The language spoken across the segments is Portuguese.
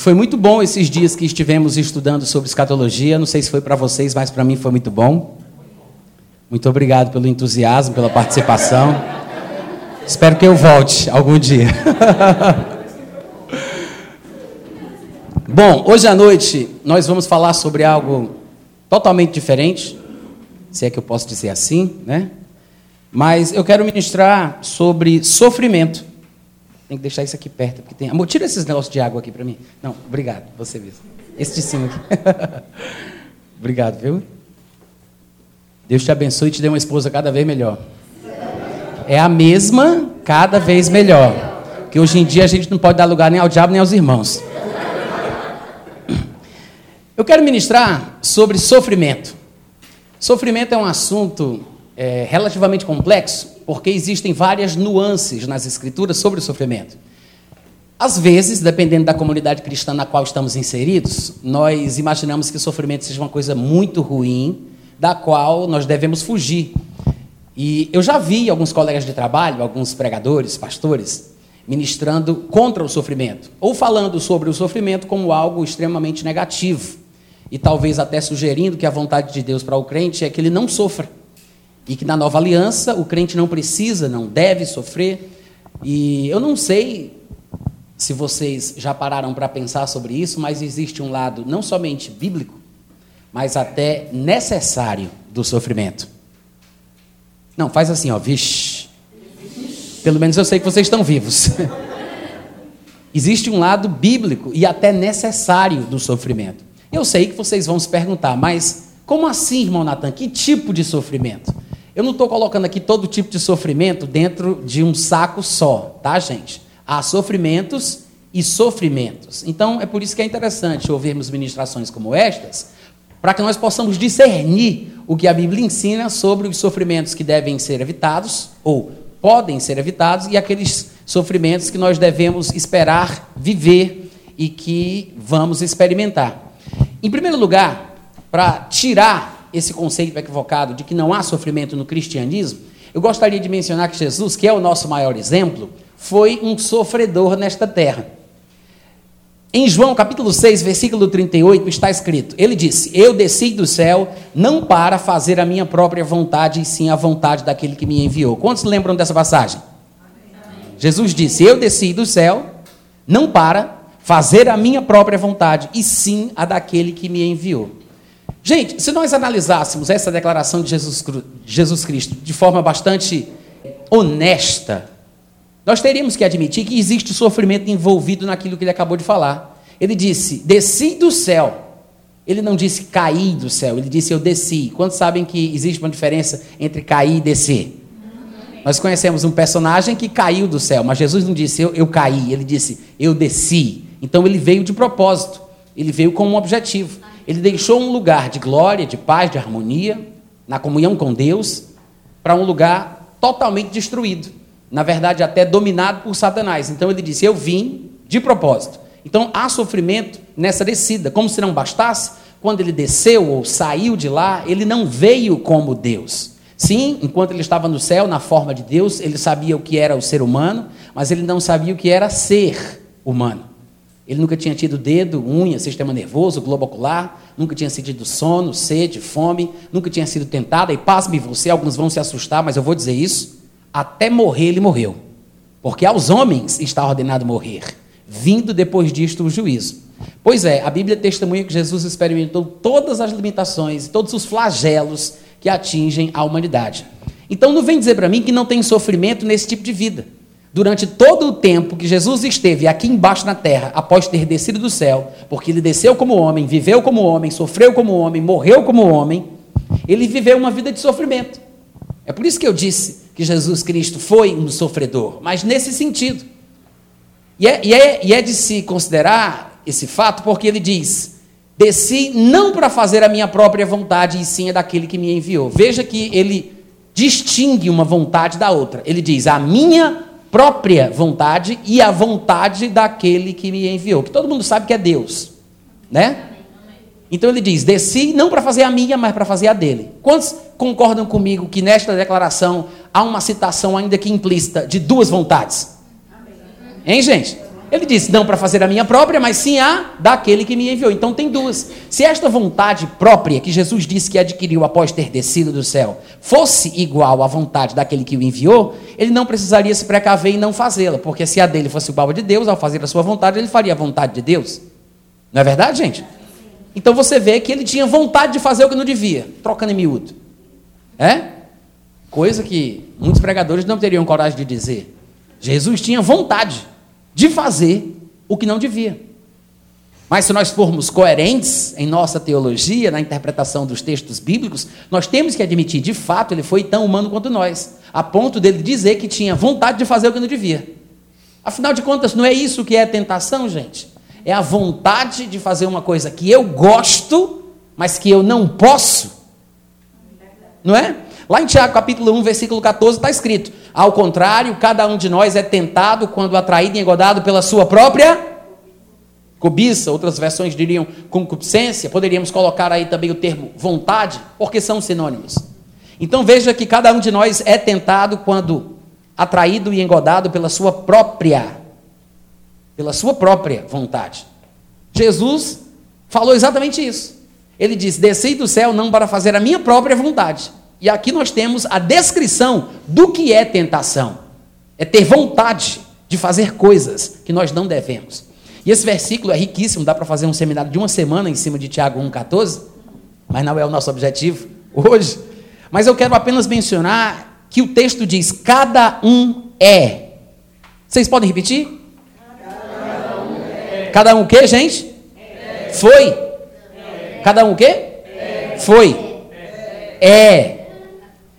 foi muito bom esses dias que estivemos estudando sobre escatologia. Não sei se foi para vocês, mas para mim foi muito bom. Muito obrigado pelo entusiasmo, pela participação. Espero que eu volte algum dia. bom, hoje à noite nós vamos falar sobre algo totalmente diferente, se é que eu posso dizer assim, né? Mas eu quero ministrar sobre sofrimento. Tem que deixar isso aqui perto, porque tem. Amor, tira esses negócios de água aqui para mim. Não, obrigado, você mesmo. Esse de cima aqui. obrigado, viu? Deus te abençoe e te dê uma esposa cada vez melhor. É a mesma, cada vez melhor. Porque hoje em dia a gente não pode dar lugar nem ao diabo nem aos irmãos. Eu quero ministrar sobre sofrimento. Sofrimento é um assunto é, relativamente complexo, porque existem várias nuances nas escrituras sobre o sofrimento. Às vezes, dependendo da comunidade cristã na qual estamos inseridos, nós imaginamos que o sofrimento seja uma coisa muito ruim, da qual nós devemos fugir. E eu já vi alguns colegas de trabalho, alguns pregadores, pastores, ministrando contra o sofrimento, ou falando sobre o sofrimento como algo extremamente negativo, e talvez até sugerindo que a vontade de Deus para o crente é que ele não sofra. E que na nova aliança o crente não precisa, não deve sofrer. E eu não sei se vocês já pararam para pensar sobre isso, mas existe um lado não somente bíblico, mas até necessário do sofrimento. Não, faz assim, ó, vixe. Pelo menos eu sei que vocês estão vivos. existe um lado bíblico e até necessário do sofrimento. Eu sei que vocês vão se perguntar, mas como assim, irmão Natan? Que tipo de sofrimento? Eu não estou colocando aqui todo tipo de sofrimento dentro de um saco só, tá, gente? Há sofrimentos e sofrimentos. Então, é por isso que é interessante ouvirmos ministrações como estas, para que nós possamos discernir o que a Bíblia ensina sobre os sofrimentos que devem ser evitados, ou podem ser evitados, e aqueles sofrimentos que nós devemos esperar viver e que vamos experimentar. Em primeiro lugar, para tirar esse conceito equivocado de que não há sofrimento no cristianismo, eu gostaria de mencionar que Jesus, que é o nosso maior exemplo, foi um sofredor nesta terra. Em João capítulo 6, versículo 38, está escrito: Ele disse: Eu desci do céu não para fazer a minha própria vontade, e sim a vontade daquele que me enviou. Quantos lembram dessa passagem? Amém. Jesus disse: Eu desci do céu não para fazer a minha própria vontade, e sim a daquele que me enviou. Gente, se nós analisássemos essa declaração de Jesus, Jesus Cristo de forma bastante honesta, nós teríamos que admitir que existe sofrimento envolvido naquilo que ele acabou de falar. Ele disse: desci do céu. Ele não disse caí do céu, ele disse eu desci. Quantos sabem que existe uma diferença entre cair e descer? Nós conhecemos um personagem que caiu do céu, mas Jesus não disse eu, eu caí, ele disse eu desci. Então ele veio de propósito, ele veio com um objetivo. Ele deixou um lugar de glória, de paz, de harmonia, na comunhão com Deus, para um lugar totalmente destruído. Na verdade, até dominado por Satanás. Então ele disse: Eu vim de propósito. Então há sofrimento nessa descida. Como se não bastasse, quando ele desceu ou saiu de lá, ele não veio como Deus. Sim, enquanto ele estava no céu, na forma de Deus, ele sabia o que era o ser humano, mas ele não sabia o que era ser humano. Ele nunca tinha tido dedo, unha, sistema nervoso, globo ocular, nunca tinha sentido sono, sede, fome, nunca tinha sido tentado. E pasme você, alguns vão se assustar, mas eu vou dizer isso. Até morrer ele morreu. Porque aos homens está ordenado morrer, vindo depois disto o juízo. Pois é, a Bíblia testemunha que Jesus experimentou todas as limitações, todos os flagelos que atingem a humanidade. Então não vem dizer para mim que não tem sofrimento nesse tipo de vida. Durante todo o tempo que Jesus esteve aqui embaixo na terra, após ter descido do céu, porque ele desceu como homem, viveu como homem, sofreu como homem, morreu como homem, ele viveu uma vida de sofrimento. É por isso que eu disse que Jesus Cristo foi um sofredor, mas nesse sentido. E é, e é, e é de se considerar esse fato, porque ele diz: Desci não para fazer a minha própria vontade, e sim a daquele que me enviou. Veja que ele distingue uma vontade da outra. Ele diz: A minha própria vontade e a vontade daquele que me enviou, que todo mundo sabe que é Deus, né? Então ele diz: desci não para fazer a minha, mas para fazer a dele. Quantos concordam comigo que nesta declaração há uma citação, ainda que implícita, de duas vontades? Hein, gente? Ele disse: não para fazer a minha própria, mas sim a daquele que me enviou. Então tem duas. Se esta vontade própria que Jesus disse que adquiriu após ter descido do céu fosse igual à vontade daquele que o enviou, ele não precisaria se precaver em não fazê-la, porque se a dele fosse igual a de Deus, ao fazer a sua vontade, ele faria a vontade de Deus. Não é verdade, gente? Então você vê que ele tinha vontade de fazer o que não devia, trocando em miúdo. É? Coisa que muitos pregadores não teriam coragem de dizer. Jesus tinha vontade de fazer o que não devia. Mas se nós formos coerentes em nossa teologia, na interpretação dos textos bíblicos, nós temos que admitir, de fato, ele foi tão humano quanto nós, a ponto dele dizer que tinha vontade de fazer o que não devia. Afinal de contas, não é isso que é tentação, gente? É a vontade de fazer uma coisa que eu gosto, mas que eu não posso. Não é? Lá em Tiago capítulo 1, versículo 14, está escrito: Ao contrário, cada um de nós é tentado quando atraído e engodado pela sua própria cobiça, outras versões diriam concupiscência, poderíamos colocar aí também o termo vontade, porque são sinônimos. Então veja que cada um de nós é tentado quando atraído e engodado pela sua própria pela sua própria vontade. Jesus falou exatamente isso. Ele diz: "Desci do céu não para fazer a minha própria vontade, e aqui nós temos a descrição do que é tentação. É ter vontade de fazer coisas que nós não devemos. E esse versículo é riquíssimo, dá para fazer um seminário de uma semana em cima de Tiago 1,14, mas não é o nosso objetivo hoje. Mas eu quero apenas mencionar que o texto diz: cada um é. Vocês podem repetir? Cada um é. Cada um o que, gente? É. Foi. É. Cada um o quê? É. Foi. É.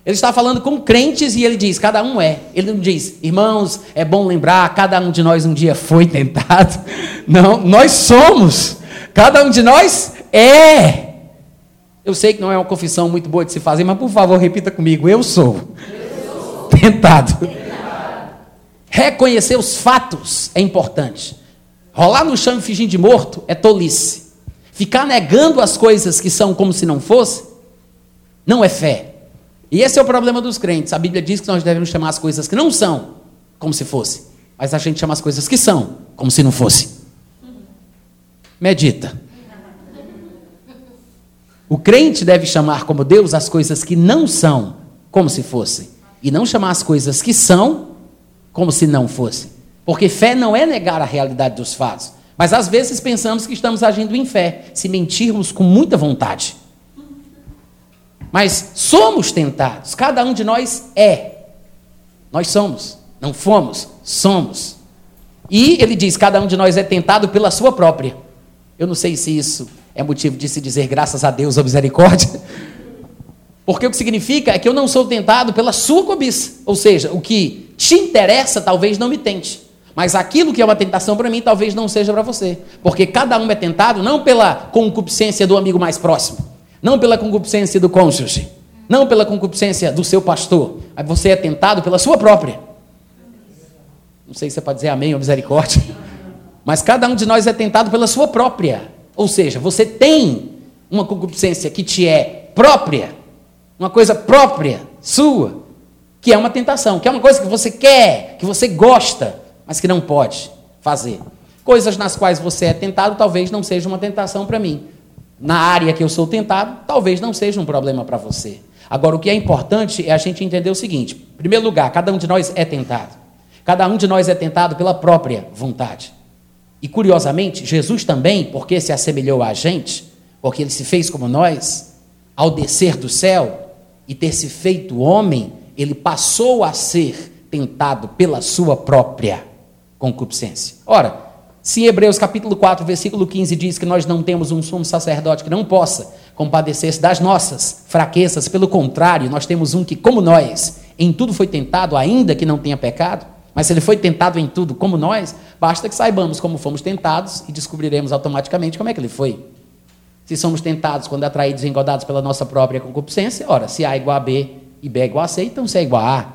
Ele está falando com crentes e ele diz: cada um é. Ele não diz, irmãos, é bom lembrar, cada um de nós um dia foi tentado. Não, nós somos. Cada um de nós é. Eu sei que não é uma confissão muito boa de se fazer, mas por favor, repita comigo: eu sou, eu sou. Tentado. Reconhecer os fatos é importante. Rolar no chão e fingir de morto é tolice. Ficar negando as coisas que são como se não fosse, não é fé. E esse é o problema dos crentes. A Bíblia diz que nós devemos chamar as coisas que não são como se fosse, mas a gente chama as coisas que são como se não fosse. Medita. O crente deve chamar como Deus as coisas que não são como se fossem, e não chamar as coisas que são como se não fossem. Porque fé não é negar a realidade dos fatos. Mas às vezes pensamos que estamos agindo em fé, se mentirmos com muita vontade. Mas somos tentados, cada um de nós é. Nós somos, não fomos, somos. E ele diz: cada um de nós é tentado pela sua própria. Eu não sei se isso é motivo de se dizer graças a Deus ou misericórdia. Porque o que significa é que eu não sou tentado pela sua cobiça. Ou seja, o que te interessa talvez não me tente. Mas aquilo que é uma tentação para mim talvez não seja para você. Porque cada um é tentado não pela concupiscência do amigo mais próximo não pela concupiscência do cônjuge, não pela concupiscência do seu pastor, você é tentado pela sua própria. Não sei se você pode dizer amém ou misericórdia, mas cada um de nós é tentado pela sua própria. Ou seja, você tem uma concupiscência que te é própria, uma coisa própria, sua, que é uma tentação, que é uma coisa que você quer, que você gosta, mas que não pode fazer. Coisas nas quais você é tentado talvez não seja uma tentação para mim, na área que eu sou tentado, talvez não seja um problema para você. Agora, o que é importante é a gente entender o seguinte: em primeiro lugar, cada um de nós é tentado. Cada um de nós é tentado pela própria vontade. E curiosamente, Jesus também, porque se assemelhou a gente, porque ele se fez como nós, ao descer do céu e ter se feito homem, ele passou a ser tentado pela sua própria concupiscência. Ora, se Hebreus capítulo 4, versículo 15 diz que nós não temos um sumo sacerdote que não possa compadecer-se das nossas fraquezas, pelo contrário, nós temos um que, como nós, em tudo foi tentado, ainda que não tenha pecado, mas se ele foi tentado em tudo como nós, basta que saibamos como fomos tentados e descobriremos automaticamente como é que ele foi. Se somos tentados quando atraídos e engodados pela nossa própria concupiscência, ora, se A é igual a B e B é igual a C, então C é igual a A.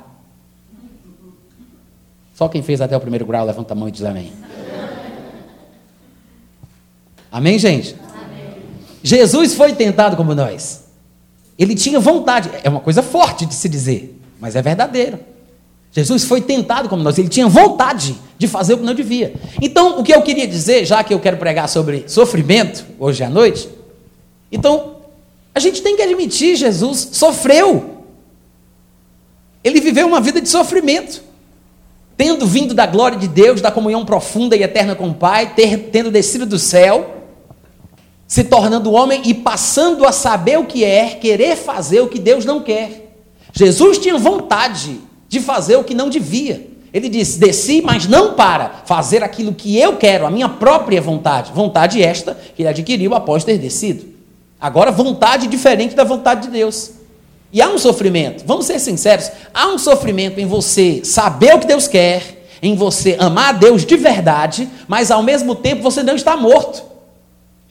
Só quem fez até o primeiro grau levanta a mão e diz amém. Amém, gente? Amém. Jesus foi tentado como nós. Ele tinha vontade. É uma coisa forte de se dizer, mas é verdadeiro. Jesus foi tentado como nós, ele tinha vontade de fazer o que não devia. Então, o que eu queria dizer, já que eu quero pregar sobre sofrimento hoje à noite, então, a gente tem que admitir, Jesus sofreu. Ele viveu uma vida de sofrimento. Tendo vindo da glória de Deus, da comunhão profunda e eterna com o Pai, ter, tendo descido do céu, se tornando homem e passando a saber o que é, querer fazer o que Deus não quer. Jesus tinha vontade de fazer o que não devia. Ele disse: Desci, mas não para fazer aquilo que eu quero, a minha própria vontade. Vontade esta que ele adquiriu após ter descido. Agora, vontade diferente da vontade de Deus. E há um sofrimento, vamos ser sinceros: há um sofrimento em você saber o que Deus quer, em você amar a Deus de verdade, mas ao mesmo tempo você não está morto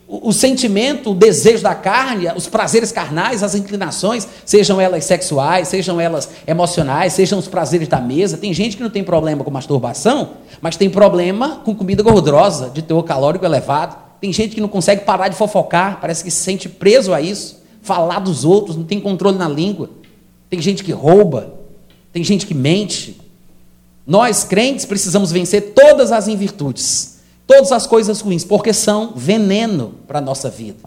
o, sentimento, o desejo da carne, os prazeres carnais, as inclinações, sejam elas sexuais, sejam elas emocionais, sejam os prazeres da mesa. Tem gente que não tem problema com masturbação, mas tem problema com comida gordurosa, de teor calórico elevado. Tem gente que não consegue parar de fofocar, parece que se sente preso a isso, falar dos outros, não tem controle na língua. Tem gente que rouba, tem gente que mente. Nós, crentes, precisamos vencer todas as invirtudes todas as coisas ruins, porque são veneno para a nossa vida.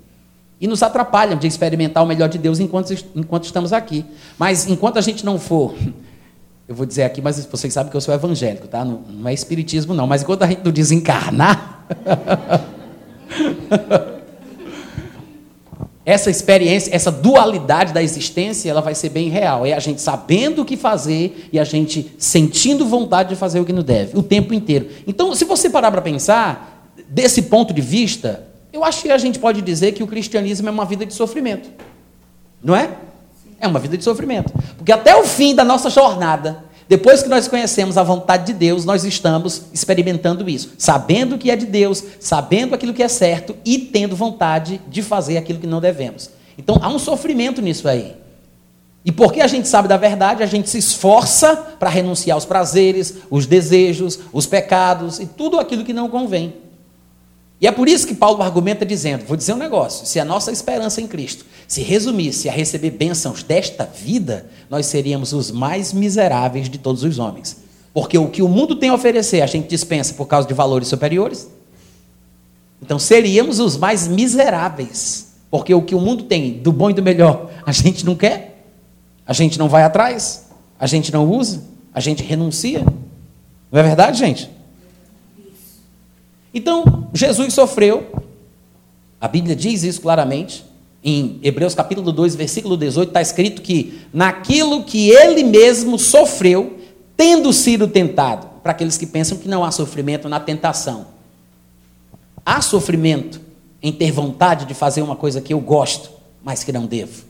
E nos atrapalham de experimentar o melhor de Deus enquanto, enquanto estamos aqui. Mas enquanto a gente não for, eu vou dizer aqui, mas vocês sabem que eu sou evangélico, tá? Não, não é espiritismo, não. Mas enquanto a gente não desencarnar. essa experiência, essa dualidade da existência, ela vai ser bem real. É a gente sabendo o que fazer e a gente sentindo vontade de fazer o que não deve, o tempo inteiro. Então, se você parar para pensar, desse ponto de vista, eu acho que a gente pode dizer que o cristianismo é uma vida de sofrimento. Não é? É uma vida de sofrimento. Porque até o fim da nossa jornada, depois que nós conhecemos a vontade de Deus, nós estamos experimentando isso, sabendo o que é de Deus, sabendo aquilo que é certo e tendo vontade de fazer aquilo que não devemos. Então há um sofrimento nisso aí. E porque a gente sabe da verdade, a gente se esforça para renunciar aos prazeres, os desejos, os pecados e tudo aquilo que não convém. E é por isso que Paulo argumenta dizendo: vou dizer um negócio, se a nossa esperança em Cristo se resumisse a receber bênçãos desta vida, nós seríamos os mais miseráveis de todos os homens. Porque o que o mundo tem a oferecer, a gente dispensa por causa de valores superiores. Então seríamos os mais miseráveis. Porque o que o mundo tem do bom e do melhor, a gente não quer, a gente não vai atrás, a gente não usa, a gente renuncia. Não é verdade, gente? Então, Jesus sofreu, a Bíblia diz isso claramente, em Hebreus capítulo 2, versículo 18, está escrito que naquilo que ele mesmo sofreu, tendo sido tentado, para aqueles que pensam que não há sofrimento na tentação. Há sofrimento em ter vontade de fazer uma coisa que eu gosto, mas que não devo.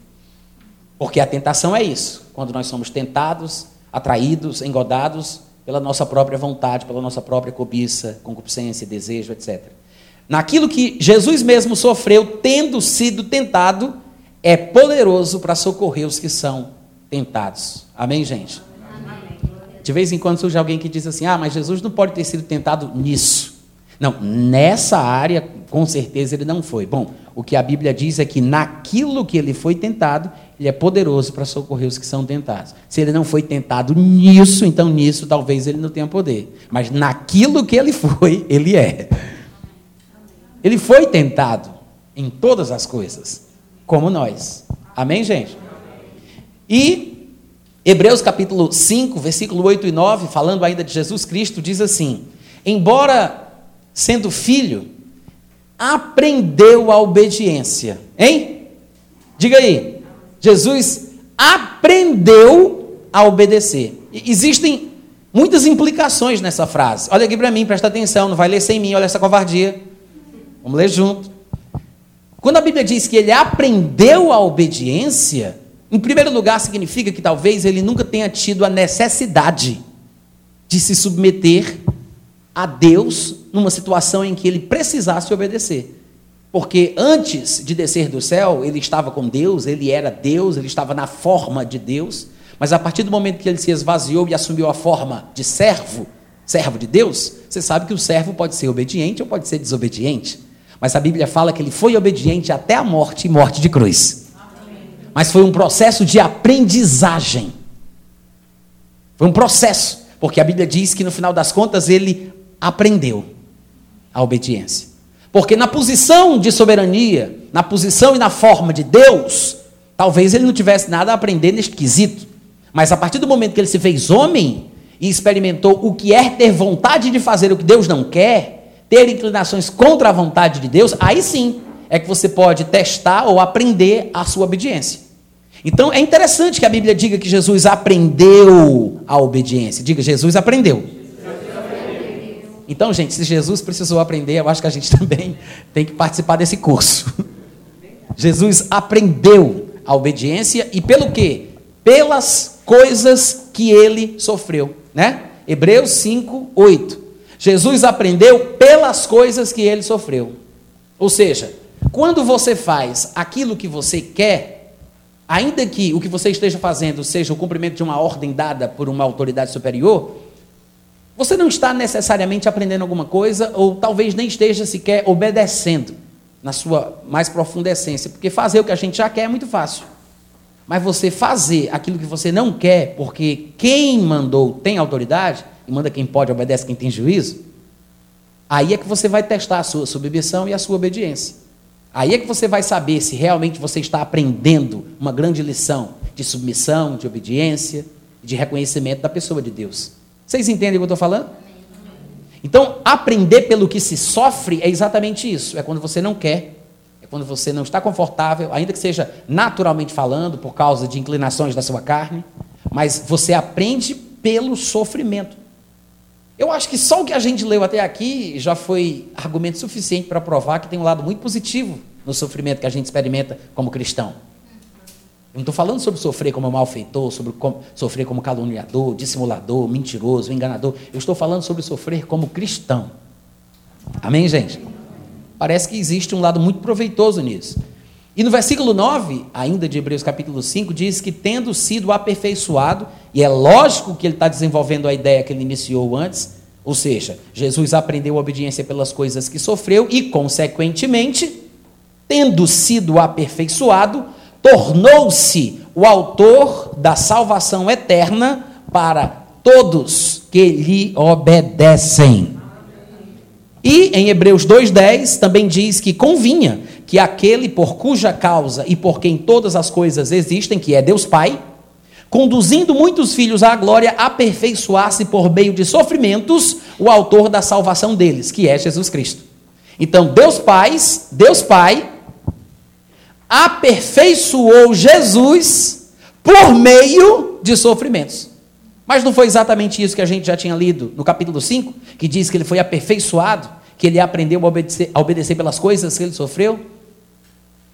Porque a tentação é isso, quando nós somos tentados, atraídos, engodados pela nossa própria vontade, pela nossa própria cobiça, concupiscência, desejo, etc. Naquilo que Jesus mesmo sofreu, tendo sido tentado, é poderoso para socorrer os que são tentados. Amém, gente? Amém. De vez em quando surge alguém que diz assim: ah, mas Jesus não pode ter sido tentado nisso. Não, nessa área, com certeza ele não foi. Bom, o que a Bíblia diz é que naquilo que ele foi tentado, ele é poderoso para socorrer os que são tentados. Se ele não foi tentado nisso, então nisso talvez ele não tenha poder. Mas naquilo que ele foi, ele é. Ele foi tentado em todas as coisas, como nós. Amém, gente? E Hebreus capítulo 5, versículo 8 e 9, falando ainda de Jesus Cristo, diz assim: Embora sendo filho, aprendeu a obediência. Hein? Diga aí. Jesus aprendeu a obedecer. Existem muitas implicações nessa frase. Olha aqui para mim, presta atenção, não vai ler sem mim, olha essa covardia. Vamos ler junto. Quando a Bíblia diz que ele aprendeu a obediência, em primeiro lugar significa que talvez ele nunca tenha tido a necessidade de se submeter a Deus numa situação em que ele precisasse obedecer. Porque antes de descer do céu, ele estava com Deus, ele era Deus, ele estava na forma de Deus, mas a partir do momento que ele se esvaziou e assumiu a forma de servo, servo de Deus, você sabe que o servo pode ser obediente ou pode ser desobediente. Mas a Bíblia fala que ele foi obediente até a morte e morte de cruz. Mas foi um processo de aprendizagem. Foi um processo, porque a Bíblia diz que no final das contas ele aprendeu a obediência. Porque na posição de soberania, na posição e na forma de Deus, talvez ele não tivesse nada a aprender neste quesito. Mas a partir do momento que ele se fez homem e experimentou o que é ter vontade de fazer o que Deus não quer, ter inclinações contra a vontade de Deus, aí sim é que você pode testar ou aprender a sua obediência. Então é interessante que a Bíblia diga que Jesus aprendeu a obediência. Diga, Jesus aprendeu. Então, gente, se Jesus precisou aprender, eu acho que a gente também tem que participar desse curso. Jesus aprendeu a obediência e pelo quê? Pelas coisas que ele sofreu, né? Hebreus 5, 8. Jesus aprendeu pelas coisas que ele sofreu. Ou seja, quando você faz aquilo que você quer, Ainda que o que você esteja fazendo seja o cumprimento de uma ordem dada por uma autoridade superior, você não está necessariamente aprendendo alguma coisa, ou talvez nem esteja sequer obedecendo na sua mais profunda essência, porque fazer o que a gente já quer é muito fácil. Mas você fazer aquilo que você não quer, porque quem mandou tem autoridade, e manda quem pode, obedece quem tem juízo, aí é que você vai testar a sua submissão e a sua obediência. Aí é que você vai saber se realmente você está aprendendo uma grande lição de submissão, de obediência, de reconhecimento da pessoa de Deus. Vocês entendem o que eu estou falando? Então, aprender pelo que se sofre é exatamente isso. É quando você não quer, é quando você não está confortável, ainda que seja naturalmente falando, por causa de inclinações da sua carne, mas você aprende pelo sofrimento. Eu acho que só o que a gente leu até aqui já foi argumento suficiente para provar que tem um lado muito positivo no sofrimento que a gente experimenta como cristão. Eu não estou falando sobre sofrer como malfeitor, sobre sofrer como caluniador, dissimulador, mentiroso, enganador. Eu estou falando sobre sofrer como cristão. Amém, gente? Parece que existe um lado muito proveitoso nisso. E no versículo 9, ainda de Hebreus capítulo 5, diz que tendo sido aperfeiçoado, e é lógico que ele está desenvolvendo a ideia que ele iniciou antes, ou seja, Jesus aprendeu a obediência pelas coisas que sofreu e, consequentemente, tendo sido aperfeiçoado, tornou-se o autor da salvação eterna para todos que lhe obedecem. E em Hebreus 2,10 também diz que convinha que aquele por cuja causa e por quem todas as coisas existem, que é Deus Pai, conduzindo muitos filhos à glória, aperfeiçoasse por meio de sofrimentos o autor da salvação deles, que é Jesus Cristo. Então, Deus Pai, Deus Pai, aperfeiçoou Jesus por meio de sofrimentos. Mas não foi exatamente isso que a gente já tinha lido no capítulo 5, que diz que ele foi aperfeiçoado, que ele aprendeu a obedecer, a obedecer pelas coisas que ele sofreu?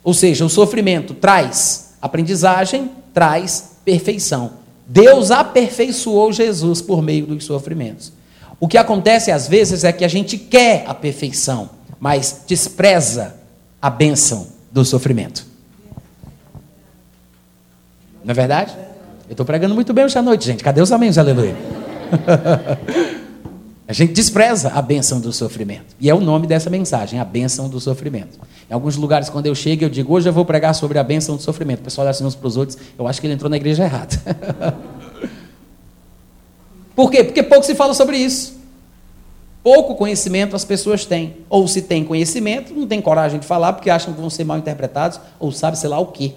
Ou seja, o sofrimento traz aprendizagem, traz perfeição. Deus aperfeiçoou Jesus por meio dos sofrimentos. O que acontece às vezes é que a gente quer a perfeição, mas despreza a bênção do sofrimento. Não é verdade? Eu estou pregando muito bem hoje à noite, gente. Cadê os amém, aleluia? A gente despreza a bênção do sofrimento. E é o nome dessa mensagem, a bênção do sofrimento. Em alguns lugares, quando eu chego, eu digo, hoje eu vou pregar sobre a bênção do sofrimento. O pessoal olha assim uns para os outros, eu acho que ele entrou na igreja errada. Por quê? Porque pouco se fala sobre isso. Pouco conhecimento as pessoas têm. Ou se tem conhecimento, não tem coragem de falar porque acham que vão ser mal interpretados, ou sabe sei lá o quê.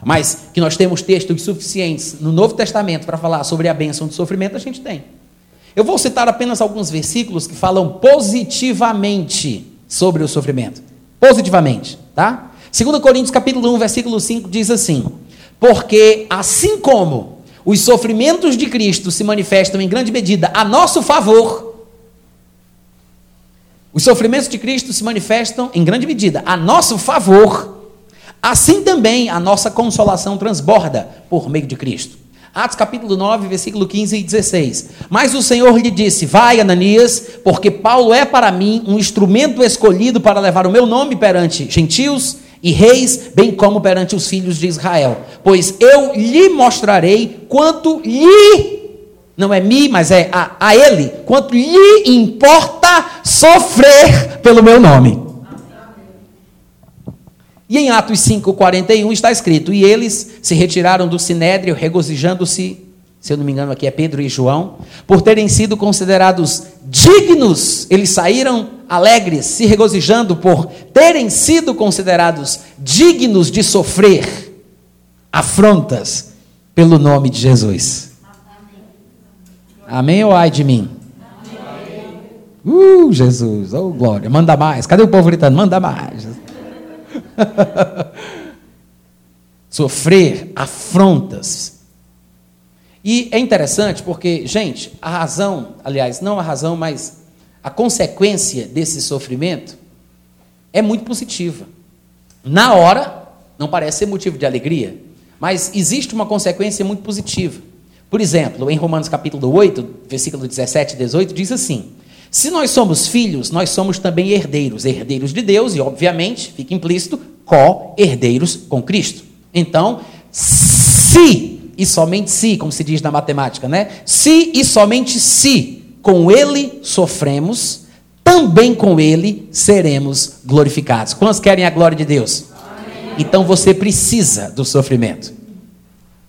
Mas que nós temos textos suficientes no Novo Testamento para falar sobre a bênção do sofrimento, a gente tem. Eu vou citar apenas alguns versículos que falam positivamente sobre o sofrimento. Positivamente, tá? 2 Coríntios capítulo 1, versículo 5 diz assim: Porque assim como os sofrimentos de Cristo se manifestam em grande medida a nosso favor, os sofrimentos de Cristo se manifestam em grande medida a nosso favor, assim também a nossa consolação transborda por meio de Cristo. Atos capítulo 9, versículo 15 e 16. Mas o Senhor lhe disse: Vai, Ananias, porque Paulo é para mim um instrumento escolhido para levar o meu nome perante gentios e reis, bem como perante os filhos de Israel. Pois eu lhe mostrarei quanto lhe, não é mim, mas é a, a ele, quanto lhe importa sofrer pelo meu nome. E em Atos 5:41 está escrito: "E eles se retiraram do sinédrio, regozijando-se se eu não me engano aqui é Pedro e João, por terem sido considerados dignos, eles saíram alegres, se regozijando por terem sido considerados dignos de sofrer afrontas pelo nome de Jesus. Amém ou ai de mim? Uh, Jesus, oh glória, manda mais. Cadê o povo gritando? Manda mais. Sofrer afrontas. E é interessante porque, gente, a razão, aliás, não a razão, mas a consequência desse sofrimento é muito positiva. Na hora, não parece ser motivo de alegria, mas existe uma consequência muito positiva. Por exemplo, em Romanos capítulo 8, versículo 17 e 18, diz assim: se nós somos filhos, nós somos também herdeiros, herdeiros de Deus e, obviamente, fica implícito, co-herdeiros com Cristo. Então, se e somente se, como se diz na matemática, né? Se e somente se com ele sofremos, também com ele seremos glorificados. Quantos querem a glória de Deus? Amém. Então você precisa do sofrimento.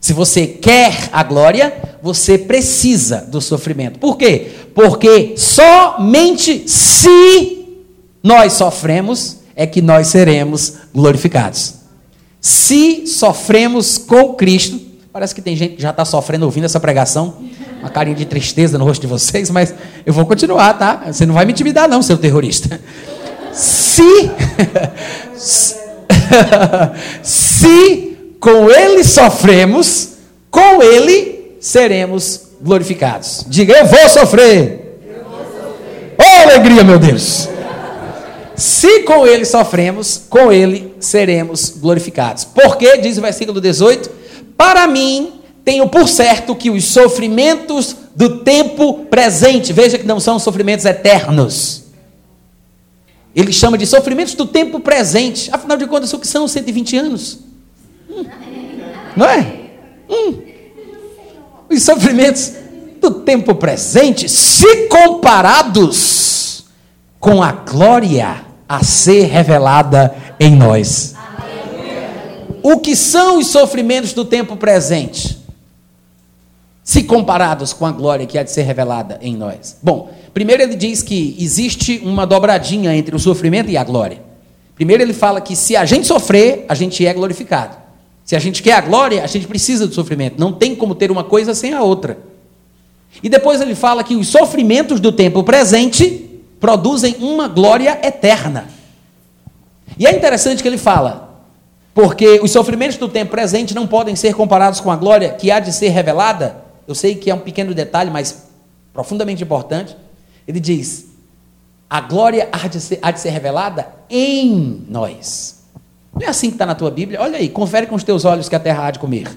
Se você quer a glória, você precisa do sofrimento. Por quê? Porque somente se nós sofremos é que nós seremos glorificados. Se sofremos com Cristo, parece que tem gente que já está sofrendo ouvindo essa pregação, uma carinha de tristeza no rosto de vocês, mas eu vou continuar, tá? Você não vai me intimidar, não, seu terrorista. Se, se com ele sofremos, com ele seremos glorificados. Diga, eu vou sofrer. Eu vou sofrer. Oh, alegria, meu Deus. Se com ele sofremos, com ele seremos glorificados. Porque, diz o versículo 18: Para mim, tenho por certo que os sofrimentos do tempo presente, veja que não são sofrimentos eternos. Ele chama de sofrimentos do tempo presente. Afinal de contas, o que são 120 anos? Não é? Hum os sofrimentos do tempo presente, se comparados com a glória a ser revelada em nós. O que são os sofrimentos do tempo presente? Se comparados com a glória que há de ser revelada em nós. Bom, primeiro ele diz que existe uma dobradinha entre o sofrimento e a glória. Primeiro ele fala que se a gente sofrer, a gente é glorificado. Se a gente quer a glória, a gente precisa do sofrimento. Não tem como ter uma coisa sem a outra. E depois ele fala que os sofrimentos do tempo presente produzem uma glória eterna. E é interessante que ele fala, porque os sofrimentos do tempo presente não podem ser comparados com a glória que há de ser revelada. Eu sei que é um pequeno detalhe, mas profundamente importante. Ele diz: a glória há de ser, há de ser revelada em nós. Não é assim que está na tua Bíblia? Olha aí, confere com os teus olhos que a terra há de comer.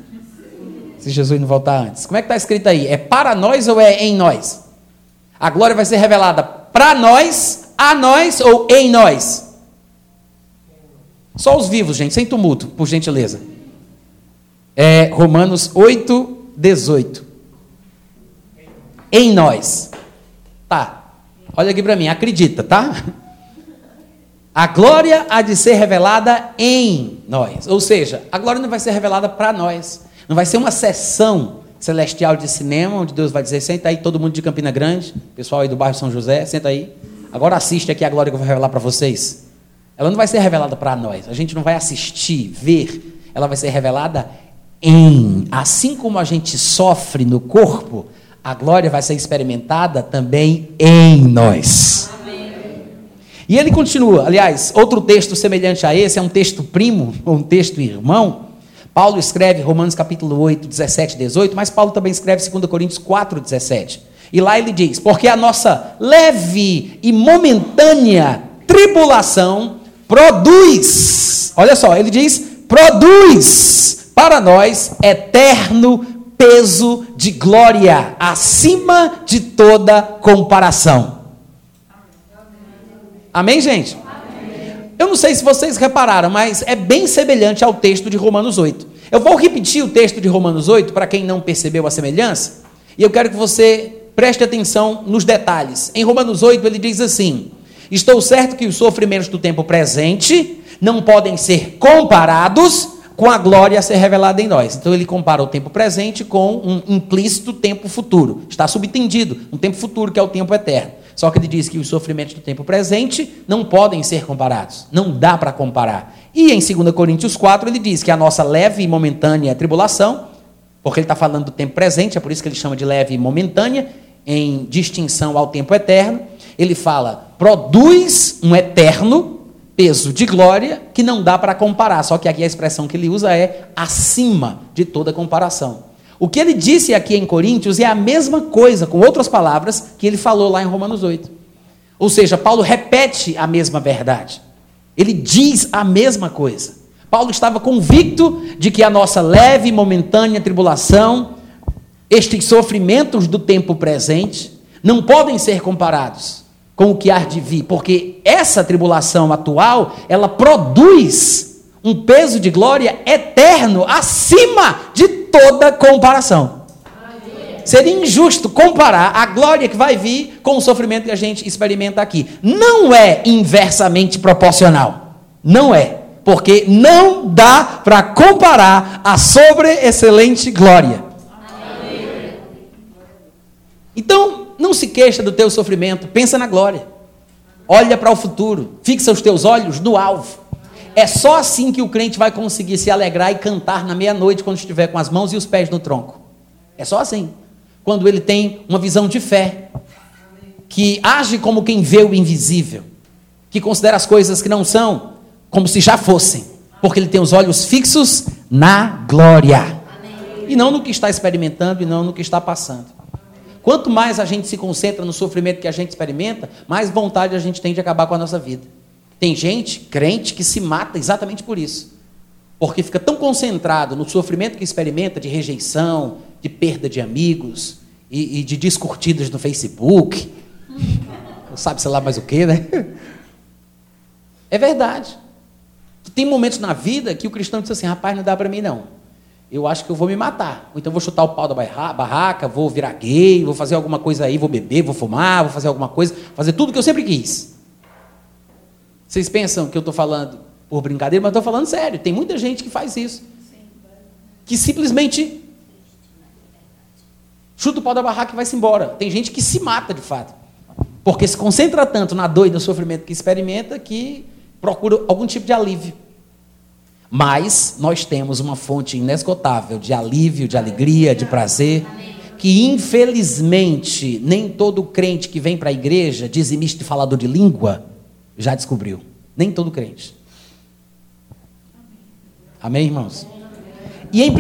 Se Jesus não voltar antes. Como é que está escrito aí? É para nós ou é em nós? A glória vai ser revelada para nós, a nós ou em nós? Só os vivos, gente, sem tumulto, por gentileza. É Romanos 8, 18. Em nós. Tá. Olha aqui para mim, acredita, tá? A glória há de ser revelada em nós. Ou seja, a glória não vai ser revelada para nós. Não vai ser uma sessão celestial de cinema, onde Deus vai dizer: senta aí, todo mundo de Campina Grande, pessoal aí do bairro São José, senta aí. Agora assiste aqui a glória que eu vou revelar para vocês. Ela não vai ser revelada para nós. A gente não vai assistir, ver. Ela vai ser revelada em. Assim como a gente sofre no corpo, a glória vai ser experimentada também em nós. E ele continua, aliás, outro texto semelhante a esse é um texto primo, ou um texto irmão. Paulo escreve Romanos capítulo 8, 17 e 18, mas Paulo também escreve 2 Coríntios 4, 17. E lá ele diz: Porque a nossa leve e momentânea tribulação produz, olha só, ele diz: produz para nós eterno peso de glória, acima de toda comparação. Amém, gente? Amém. Eu não sei se vocês repararam, mas é bem semelhante ao texto de Romanos 8. Eu vou repetir o texto de Romanos 8 para quem não percebeu a semelhança, e eu quero que você preste atenção nos detalhes. Em Romanos 8 ele diz assim: Estou certo que os sofrimentos do tempo presente não podem ser comparados, com a glória a ser revelada em nós. Então ele compara o tempo presente com um implícito tempo futuro. Está subentendido, um tempo futuro que é o tempo eterno. Só que ele diz que os sofrimentos do tempo presente não podem ser comparados. Não dá para comparar. E em 2 Coríntios 4 ele diz que a nossa leve e momentânea tribulação, porque ele está falando do tempo presente, é por isso que ele chama de leve e momentânea, em distinção ao tempo eterno, ele fala, produz um eterno peso de glória que não dá para comparar. Só que aqui a expressão que ele usa é acima de toda comparação. O que ele disse aqui em Coríntios é a mesma coisa, com outras palavras, que ele falou lá em Romanos 8. Ou seja, Paulo repete a mesma verdade. Ele diz a mesma coisa. Paulo estava convicto de que a nossa leve e momentânea tribulação, estes sofrimentos do tempo presente, não podem ser comparados com o que há de vir, porque essa tribulação atual, ela produz um peso de glória eterno acima de toda comparação. Seria injusto comparar a glória que vai vir com o sofrimento que a gente experimenta aqui. Não é inversamente proporcional. Não é. Porque não dá para comparar a sobre-excelente glória. Então, não se queixa do teu sofrimento, pensa na glória. Olha para o futuro, fixa os teus olhos no alvo. É só assim que o crente vai conseguir se alegrar e cantar na meia-noite quando estiver com as mãos e os pés no tronco. É só assim. Quando ele tem uma visão de fé, que age como quem vê o invisível, que considera as coisas que não são como se já fossem, porque ele tem os olhos fixos na glória. E não no que está experimentando e não no que está passando. Quanto mais a gente se concentra no sofrimento que a gente experimenta, mais vontade a gente tem de acabar com a nossa vida. Tem gente, crente, que se mata exatamente por isso. Porque fica tão concentrado no sofrimento que experimenta de rejeição, de perda de amigos e, e de descurtidas no Facebook. Sabe, sei lá mais o que, né? É verdade. Tem momentos na vida que o cristão diz assim: rapaz, não dá para mim não eu acho que eu vou me matar. Ou então vou chutar o pau da barraca, vou virar gay, vou fazer alguma coisa aí, vou beber, vou fumar, vou fazer alguma coisa, fazer tudo que eu sempre quis. Vocês pensam que eu estou falando por brincadeira, mas estou falando sério. Tem muita gente que faz isso. Que simplesmente chuta o pau da barraca e vai-se embora. Tem gente que se mata de fato. Porque se concentra tanto na dor e no sofrimento que experimenta que procura algum tipo de alívio. Mas nós temos uma fonte inesgotável de alívio, de alegria, de prazer, que infelizmente nem todo crente que vem para a igreja, dizimista e falador de língua, já descobriu. Nem todo crente. Amém, irmãos? E em 1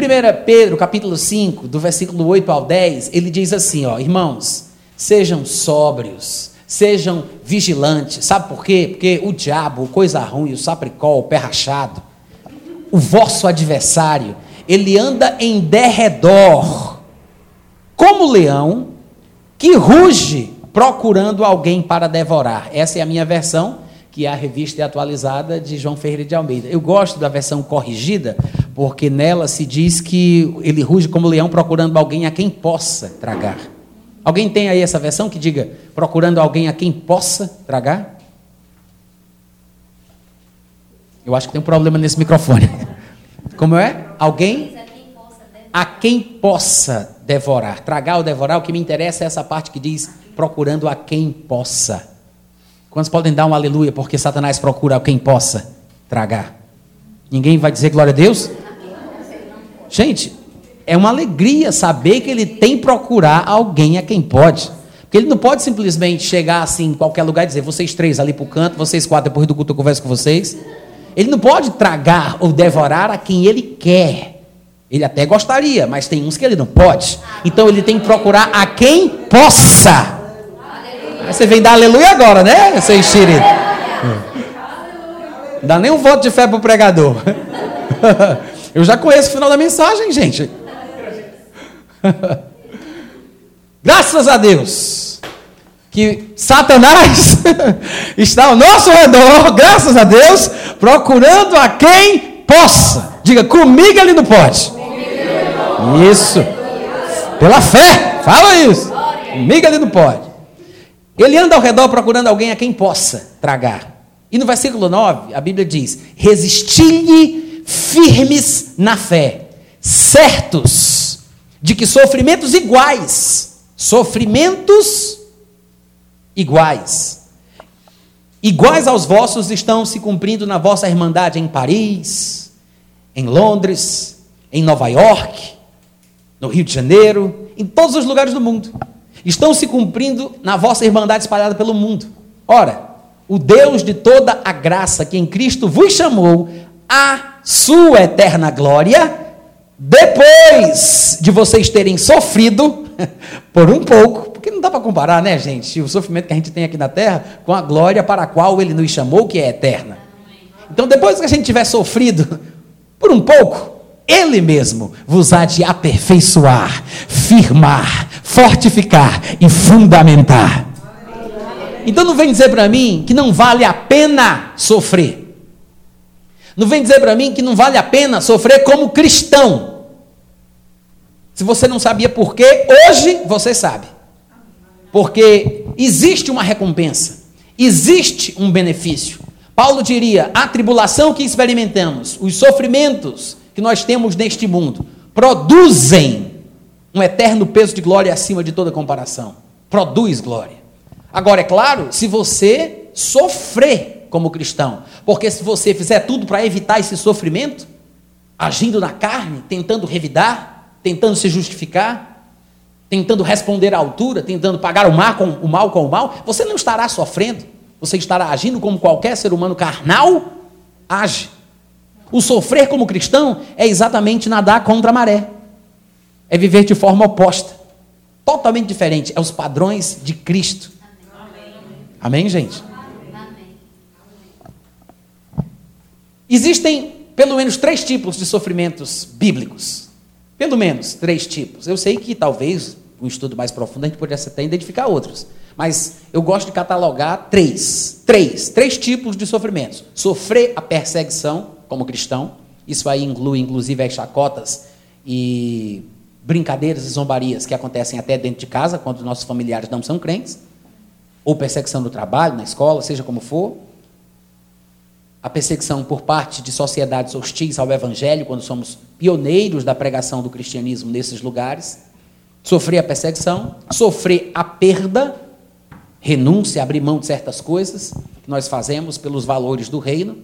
Pedro, capítulo 5, do versículo 8 ao 10, ele diz assim, ó, irmãos, sejam sóbrios, sejam vigilantes. Sabe por quê? Porque o diabo, coisa ruim, o sapricol, o pé rachado, o vosso adversário, ele anda em derredor, como leão, que ruge procurando alguém para devorar. Essa é a minha versão, que a revista é atualizada de João Ferreira de Almeida. Eu gosto da versão corrigida, porque nela se diz que ele ruge como leão procurando alguém a quem possa tragar. Alguém tem aí essa versão que diga procurando alguém a quem possa tragar? Eu acho que tem um problema nesse microfone. Como é? Alguém a quem possa devorar. Tragar ou devorar, o que me interessa é essa parte que diz procurando a quem possa. Quantos podem dar um aleluia porque Satanás procura quem possa tragar? Ninguém vai dizer glória a Deus? Gente, é uma alegria saber que ele tem procurar alguém a quem pode. Porque ele não pode simplesmente chegar assim em qualquer lugar e dizer, vocês três ali para o canto, vocês quatro depois do culto eu converso com vocês. Ele não pode tragar ou devorar a quem ele quer. Ele até gostaria, mas tem uns que ele não pode. Então ele tem que procurar a quem possa. Você vem dar aleluia agora, né, seu enxerido? Não dá nem um voto de fé para o pregador. Eu já conheço o final da mensagem, gente. Graças a Deus que Satanás está ao nosso redor, graças a Deus, procurando a quem possa. Diga, comigo ele não pode. Isso. Pela fé, fala isso. Comigo ele não pode. Ele anda ao redor procurando alguém a quem possa tragar. E no versículo 9, a Bíblia diz: resisti-lhe firmes na fé, certos de que sofrimentos iguais, sofrimentos iguais, iguais aos vossos estão se cumprindo na vossa irmandade em Paris, em Londres, em Nova York, no Rio de Janeiro, em todos os lugares do mundo. Estão se cumprindo na vossa irmandade espalhada pelo mundo. Ora, o Deus de toda a graça que em Cristo vos chamou a sua eterna glória, depois de vocês terem sofrido por um pouco, porque não dá para comparar, né, gente, o sofrimento que a gente tem aqui na terra com a glória para a qual ele nos chamou, que é eterna. Então, depois que a gente tiver sofrido por um pouco, ele mesmo vos há de aperfeiçoar, firmar, fortificar e fundamentar. Então não vem dizer para mim que não vale a pena sofrer. Não vem dizer para mim que não vale a pena sofrer como cristão. Se você não sabia por quê, hoje você sabe. Porque existe uma recompensa, existe um benefício. Paulo diria: a tribulação que experimentamos, os sofrimentos que nós temos neste mundo, produzem um eterno peso de glória acima de toda comparação. Produz glória. Agora, é claro, se você sofrer como cristão, porque se você fizer tudo para evitar esse sofrimento, agindo na carne, tentando revidar, tentando se justificar, tentando responder à altura, tentando pagar o mal com o mal, com o mal você não estará sofrendo, você estará agindo como qualquer ser humano carnal age. O sofrer como cristão é exatamente nadar contra a maré, é viver de forma oposta, totalmente diferente, é os padrões de Cristo. Amém, gente? Existem pelo menos três tipos de sofrimentos bíblicos. Pelo menos três tipos. Eu sei que talvez um estudo mais profundo a gente pudesse até identificar outros. Mas eu gosto de catalogar três. Três. Três tipos de sofrimentos. Sofrer a perseguição como cristão. Isso aí inclui, inclusive, as chacotas e brincadeiras e zombarias que acontecem até dentro de casa, quando nossos familiares não são crentes ou perseguição no trabalho, na escola, seja como for. A perseguição por parte de sociedades hostis ao Evangelho, quando somos pioneiros da pregação do cristianismo nesses lugares. Sofrer a perseguição, sofrer a perda, renúncia, abrir mão de certas coisas que nós fazemos pelos valores do reino.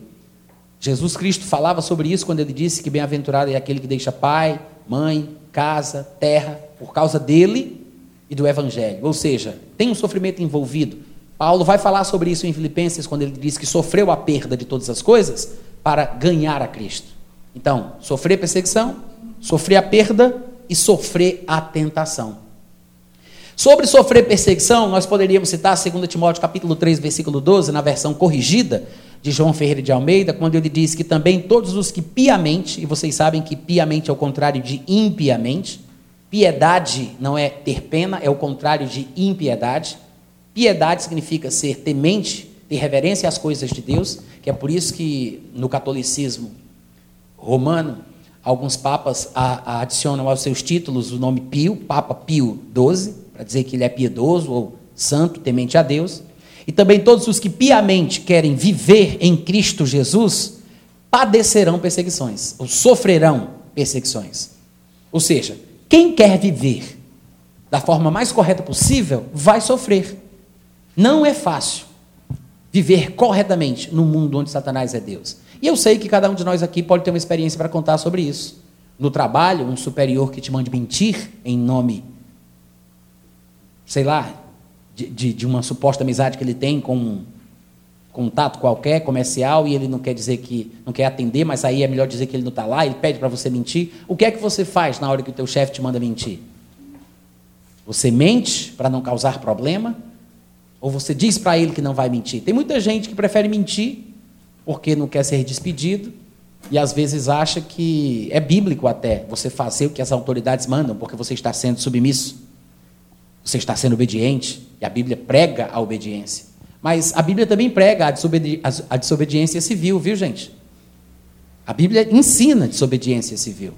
Jesus Cristo falava sobre isso quando ele disse que bem-aventurado é aquele que deixa pai, mãe, casa, terra, por causa dele e do Evangelho. Ou seja, tem um sofrimento envolvido. Paulo vai falar sobre isso em Filipenses, quando ele diz que sofreu a perda de todas as coisas para ganhar a Cristo. Então, sofrer perseguição, sofrer a perda e sofrer a tentação. Sobre sofrer perseguição, nós poderíamos citar 2 Timóteo capítulo 3, versículo 12, na versão corrigida de João Ferreira de Almeida, quando ele diz que também todos os que piamente, e vocês sabem que piamente é o contrário de impiamente, Piedade não é ter pena, é o contrário de impiedade. Piedade significa ser temente, ter reverência às coisas de Deus, que é por isso que no catolicismo romano, alguns papas adicionam aos seus títulos o nome Pio, Papa Pio XII, para dizer que ele é piedoso ou santo, temente a Deus. E também todos os que piamente querem viver em Cristo Jesus padecerão perseguições, ou sofrerão perseguições. Ou seja, quem quer viver da forma mais correta possível vai sofrer. Não é fácil viver corretamente no mundo onde Satanás é Deus. E eu sei que cada um de nós aqui pode ter uma experiência para contar sobre isso. No trabalho, um superior que te mande mentir em nome, sei lá, de, de, de uma suposta amizade que ele tem com um contato qualquer, comercial, e ele não quer dizer que não quer atender, mas aí é melhor dizer que ele não está lá, ele pede para você mentir. O que é que você faz na hora que o teu chefe te manda mentir? Você mente para não causar problema? Ou você diz para ele que não vai mentir? Tem muita gente que prefere mentir porque não quer ser despedido e às vezes acha que é bíblico até você fazer o que as autoridades mandam porque você está sendo submisso, você está sendo obediente e a Bíblia prega a obediência. Mas a Bíblia também prega a, desobedi a desobediência civil, viu, gente? A Bíblia ensina desobediência civil.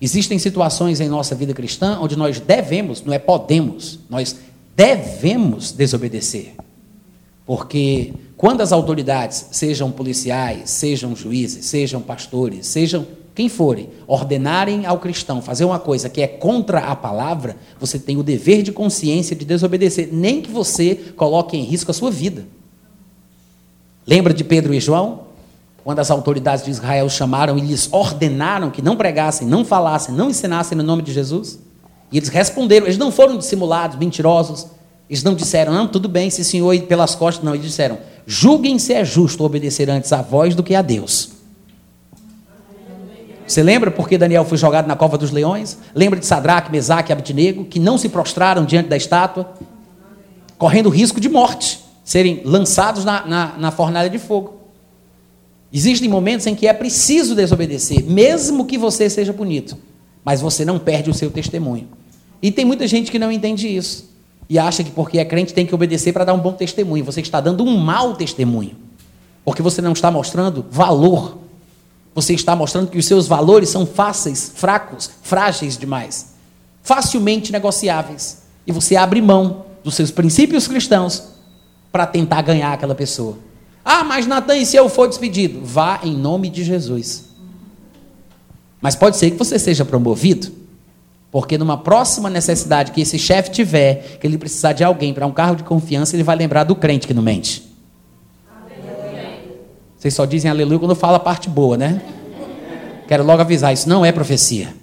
Existem situações em nossa vida cristã onde nós devemos, não é podemos, nós devemos desobedecer. Porque quando as autoridades, sejam policiais, sejam juízes, sejam pastores, sejam quem forem, ordenarem ao cristão fazer uma coisa que é contra a palavra, você tem o dever de consciência de desobedecer, nem que você coloque em risco a sua vida. Lembra de Pedro e João? Quando as autoridades de Israel chamaram e lhes ordenaram que não pregassem, não falassem, não ensinassem no nome de Jesus? E eles responderam, eles não foram dissimulados, mentirosos. Eles não disseram, não, tudo bem, se o senhor ir pelas costas, não. Eles disseram, julguem se é justo obedecer antes a vós do que a Deus. Você lembra porque Daniel foi jogado na cova dos leões? Lembra de Sadraque, Mesaque e Abednego, que não se prostraram diante da estátua, correndo risco de morte, serem lançados na, na, na fornalha de fogo. Existem momentos em que é preciso desobedecer, mesmo que você seja bonito, mas você não perde o seu testemunho. E tem muita gente que não entende isso e acha que porque é crente tem que obedecer para dar um bom testemunho. Você está dando um mau testemunho, porque você não está mostrando valor. Você está mostrando que os seus valores são fáceis, fracos, frágeis demais, facilmente negociáveis. E você abre mão dos seus princípios cristãos para tentar ganhar aquela pessoa. Ah, mas Natan, e se eu for despedido? Vá em nome de Jesus. Mas pode ser que você seja promovido, porque numa próxima necessidade que esse chefe tiver, que ele precisar de alguém para um carro de confiança, ele vai lembrar do crente que não mente. Vocês só dizem aleluia quando fala a parte boa, né? Quero logo avisar, isso não é profecia.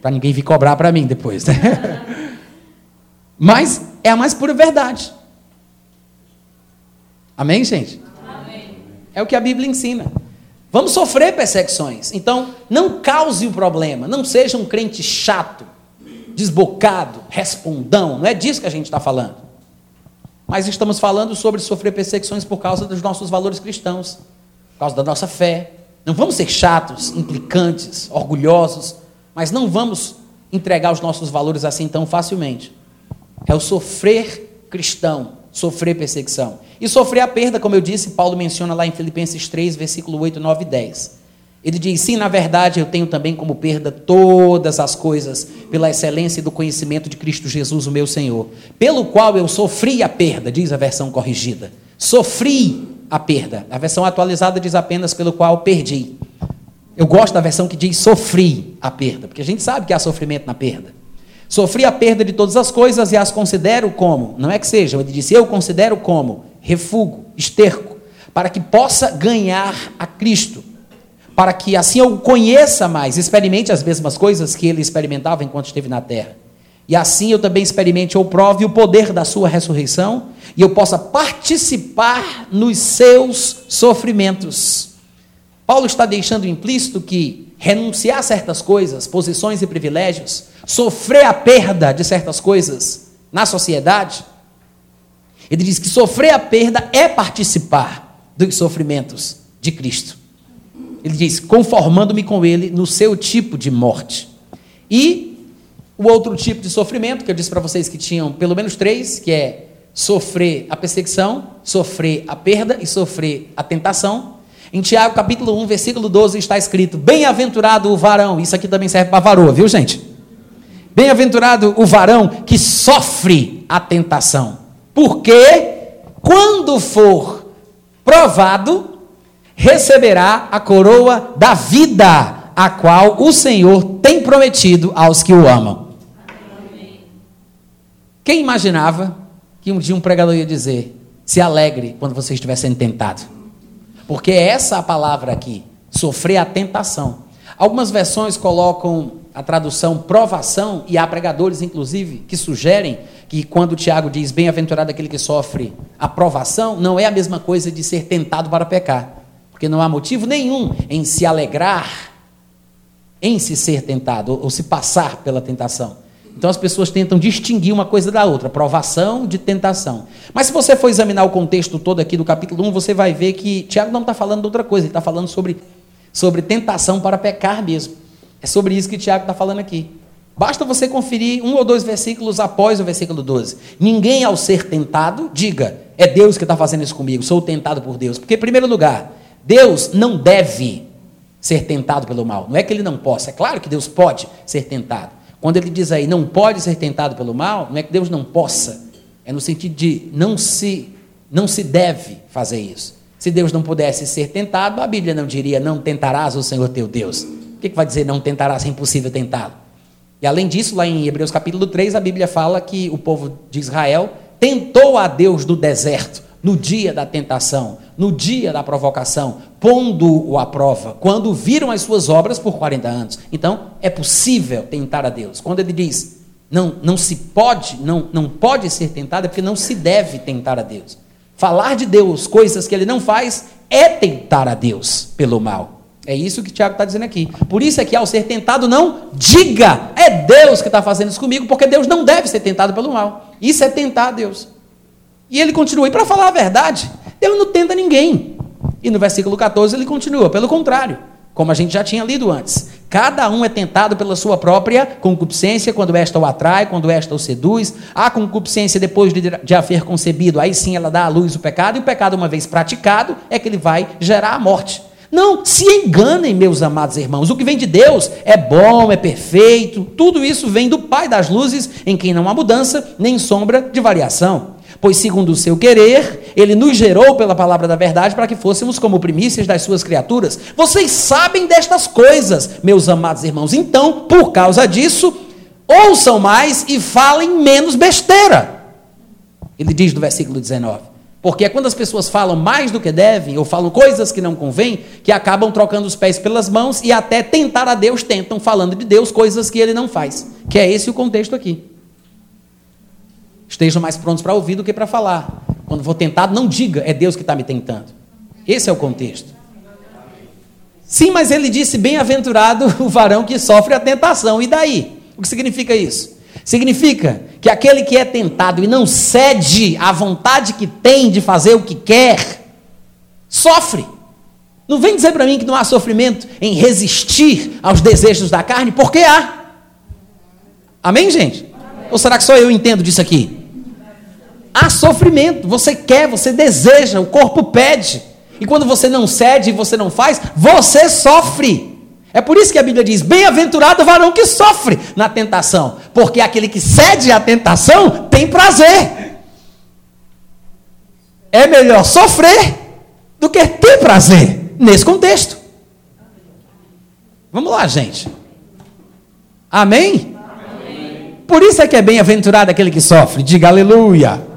Para ninguém vir cobrar para mim depois. Né? Mas é a mais pura verdade. Amém, gente? Amém. É o que a Bíblia ensina. Vamos sofrer perseguições. Então, não cause o problema. Não seja um crente chato, desbocado, respondão. Não é disso que a gente está falando. Mas estamos falando sobre sofrer perseguições por causa dos nossos valores cristãos, por causa da nossa fé. Não vamos ser chatos, implicantes, orgulhosos, mas não vamos entregar os nossos valores assim tão facilmente. É o sofrer cristão, sofrer perseguição. E sofrer a perda, como eu disse, Paulo menciona lá em Filipenses 3, versículo 8, 9 e 10. Ele diz: Sim, na verdade, eu tenho também como perda todas as coisas, pela excelência do conhecimento de Cristo Jesus, o meu Senhor, pelo qual eu sofri a perda, diz a versão corrigida. Sofri a perda. A versão atualizada diz apenas pelo qual perdi. Eu gosto da versão que diz sofri a perda, porque a gente sabe que há sofrimento na perda. Sofri a perda de todas as coisas e as considero como, não é que sejam, ele disse, eu considero como refúgio, esterco, para que possa ganhar a Cristo, para que assim eu conheça mais, experimente as mesmas coisas que ele experimentava enquanto esteve na terra. E assim eu também experimente ou prove o poder da sua ressurreição e eu possa participar nos seus sofrimentos. Paulo está deixando implícito que renunciar a certas coisas, posições e privilégios, sofrer a perda de certas coisas na sociedade, ele diz que sofrer a perda é participar dos sofrimentos de Cristo. Ele diz: conformando-me com ele no seu tipo de morte. E o outro tipo de sofrimento, que eu disse para vocês que tinham pelo menos três, que é sofrer a perseguição, sofrer a perda e sofrer a tentação. Em Tiago capítulo 1, versículo 12 está escrito: Bem-aventurado o varão. Isso aqui também serve para varoa, viu, gente? Bem-aventurado o varão que sofre a tentação, porque quando for provado, receberá a coroa da vida, a qual o Senhor tem prometido aos que o amam. Quem imaginava que um dia um pregador ia dizer: se alegre quando você estiver sendo tentado? Porque é essa a palavra aqui, sofrer a tentação. Algumas versões colocam a tradução provação, e há pregadores, inclusive, que sugerem que quando Tiago diz bem-aventurado aquele que sofre a provação, não é a mesma coisa de ser tentado para pecar. Porque não há motivo nenhum em se alegrar em se ser tentado, ou, se passar pela tentação. Então as pessoas tentam distinguir uma coisa da outra, provação de tentação. Mas se você for examinar o contexto todo aqui do capítulo 1, você vai ver que Tiago não está falando de outra coisa, ele está falando sobre, sobre tentação para pecar mesmo. É sobre isso que Tiago está falando aqui. Basta você conferir um ou dois versículos após o versículo 12. Ninguém, ao ser tentado, diga: é Deus que está fazendo isso comigo, sou tentado por Deus. Porque, em primeiro lugar, Deus não deve ser tentado pelo mal. Não é que ele não possa, é claro que Deus pode ser tentado. Quando ele diz aí, não pode ser tentado pelo mal, não é que Deus não possa, é no sentido de não se, não se deve fazer isso. Se Deus não pudesse ser tentado, a Bíblia não diria não tentarás o Senhor teu Deus. O que, que vai dizer não tentarás? É impossível tentá-lo. E além disso, lá em Hebreus capítulo 3, a Bíblia fala que o povo de Israel tentou a Deus no deserto, no dia da tentação, no dia da provocação, pondo-o à prova, quando viram as suas obras por 40 anos. Então, é possível tentar a Deus. Quando ele diz, não, não se pode, não, não pode ser tentado, é porque não se deve tentar a Deus. Falar de Deus, coisas que ele não faz, é tentar a Deus pelo mal. É isso que Tiago está dizendo aqui. Por isso é que ao ser tentado, não diga, é Deus que está fazendo isso comigo, porque Deus não deve ser tentado pelo mal. Isso é tentar a Deus. E ele continua, e para falar a verdade, Deus não tenta ninguém. E no versículo 14 ele continua, pelo contrário, como a gente já tinha lido antes. Cada um é tentado pela sua própria concupiscência, quando esta o atrai, quando esta o seduz. A concupiscência, depois de, de haver concebido, aí sim ela dá à luz o pecado, e o pecado, uma vez praticado, é que ele vai gerar a morte. Não se enganem, meus amados irmãos. O que vem de Deus é bom, é perfeito. Tudo isso vem do Pai das luzes, em quem não há mudança nem sombra de variação pois segundo o seu querer, ele nos gerou pela palavra da verdade para que fôssemos como primícias das suas criaturas. Vocês sabem destas coisas, meus amados irmãos. Então, por causa disso, ouçam mais e falem menos besteira. Ele diz no versículo 19. Porque é quando as pessoas falam mais do que devem, ou falam coisas que não convêm, que acabam trocando os pés pelas mãos e até tentar a Deus, tentam falando de Deus coisas que ele não faz. Que é esse o contexto aqui. Estejam mais prontos para ouvir do que para falar. Quando for tentado, não diga, é Deus que está me tentando. Esse é o contexto. Sim, mas ele disse: bem-aventurado o varão que sofre a tentação. E daí? O que significa isso? Significa que aquele que é tentado e não cede à vontade que tem de fazer o que quer, sofre. Não vem dizer para mim que não há sofrimento em resistir aos desejos da carne, porque há. Amém, gente? Amém. Ou será que só eu entendo disso aqui? Há sofrimento, você quer, você deseja, o corpo pede. E quando você não cede e você não faz, você sofre. É por isso que a Bíblia diz: Bem-aventurado o varão que sofre na tentação, porque aquele que cede à tentação tem prazer. É melhor sofrer do que ter prazer nesse contexto. Vamos lá, gente. Amém? Amém. Por isso é que é bem-aventurado aquele que sofre. Diga aleluia.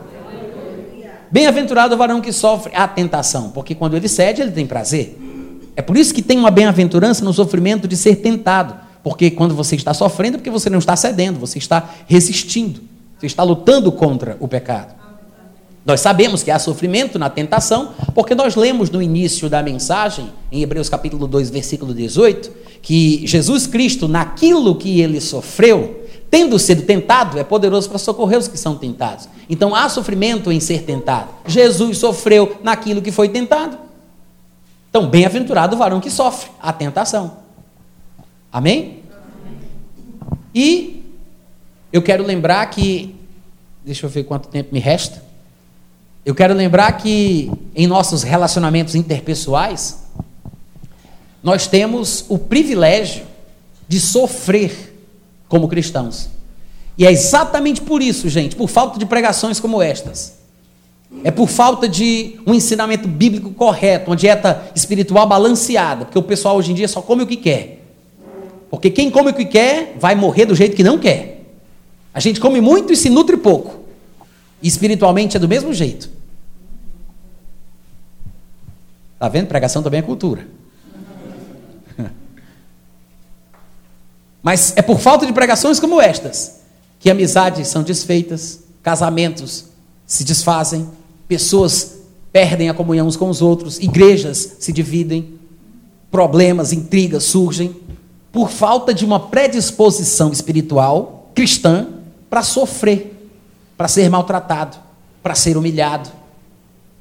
Bem-aventurado o varão que sofre a tentação, porque quando ele cede, ele tem prazer. É por isso que tem uma bem-aventurança no sofrimento de ser tentado, porque quando você está sofrendo, é porque você não está cedendo, você está resistindo, você está lutando contra o pecado. Nós sabemos que há sofrimento na tentação, porque nós lemos no início da mensagem, em Hebreus capítulo 2, versículo 18, que Jesus Cristo, naquilo que ele sofreu, tendo sido tentado, é poderoso para socorrer os que são tentados. Então há sofrimento em ser tentado. Jesus sofreu naquilo que foi tentado. Então, bem-aventurado o varão que sofre a tentação. Amém? E eu quero lembrar que. Deixa eu ver quanto tempo me resta. Eu quero lembrar que em nossos relacionamentos interpessoais, nós temos o privilégio de sofrer como cristãos. E é exatamente por isso, gente, por falta de pregações como estas. É por falta de um ensinamento bíblico correto, uma dieta espiritual balanceada, porque o pessoal hoje em dia só come o que quer. Porque quem come o que quer vai morrer do jeito que não quer. A gente come muito e se nutre pouco. E espiritualmente é do mesmo jeito. Tá vendo? Pregação também é cultura. Mas é por falta de pregações como estas que amizades são desfeitas, casamentos se desfazem, pessoas perdem a comunhão uns com os outros, igrejas se dividem, problemas, intrigas surgem por falta de uma predisposição espiritual cristã para sofrer, para ser maltratado, para ser humilhado.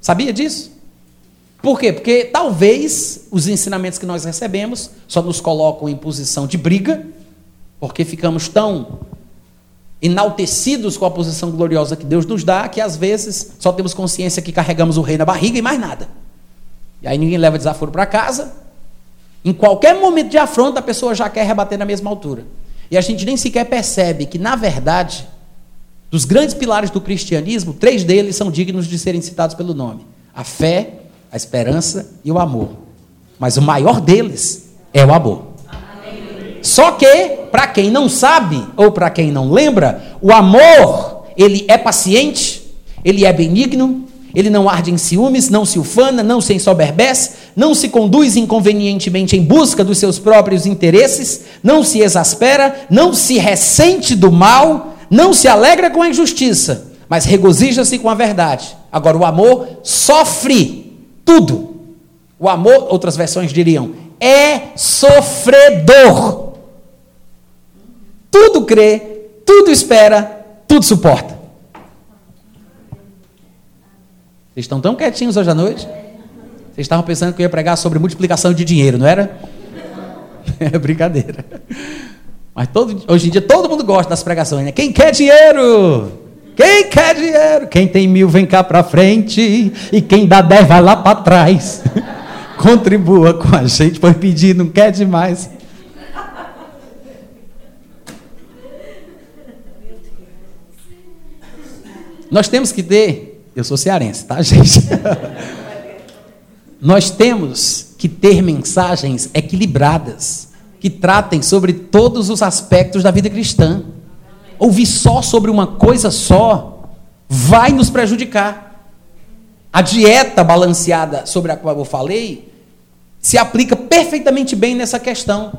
Sabia disso? Por quê? Porque talvez os ensinamentos que nós recebemos só nos colocam em posição de briga porque ficamos tão enaltecidos com a posição gloriosa que Deus nos dá, que às vezes só temos consciência que carregamos o rei na barriga e mais nada. E aí ninguém leva desaforo para casa. Em qualquer momento de afronta, a pessoa já quer rebater na mesma altura. E a gente nem sequer percebe que, na verdade, dos grandes pilares do cristianismo, três deles são dignos de serem citados pelo nome: a fé, a esperança e o amor. Mas o maior deles é o amor. Só que, para quem não sabe ou para quem não lembra, o amor, ele é paciente, ele é benigno, ele não arde em ciúmes, não se ufana, não se ensoberbece, não se conduz inconvenientemente em busca dos seus próprios interesses, não se exaspera, não se ressente do mal, não se alegra com a injustiça, mas regozija-se com a verdade. Agora, o amor sofre tudo. O amor, outras versões diriam, é sofredor tudo crê, tudo espera, tudo suporta. Vocês estão tão quietinhos hoje à noite? Vocês estavam pensando que eu ia pregar sobre multiplicação de dinheiro, não era? É brincadeira. Mas todo, hoje em dia todo mundo gosta das pregações, né? Quem quer dinheiro? Quem quer dinheiro? Quem tem mil vem cá para frente e quem dá dez vai lá para trás. Contribua com a gente, pode pedir, não quer demais. Nós temos que ter, eu sou cearense, tá, gente? Nós temos que ter mensagens equilibradas, que tratem sobre todos os aspectos da vida cristã. Ouvir só sobre uma coisa só vai nos prejudicar. A dieta balanceada sobre a qual eu falei se aplica perfeitamente bem nessa questão.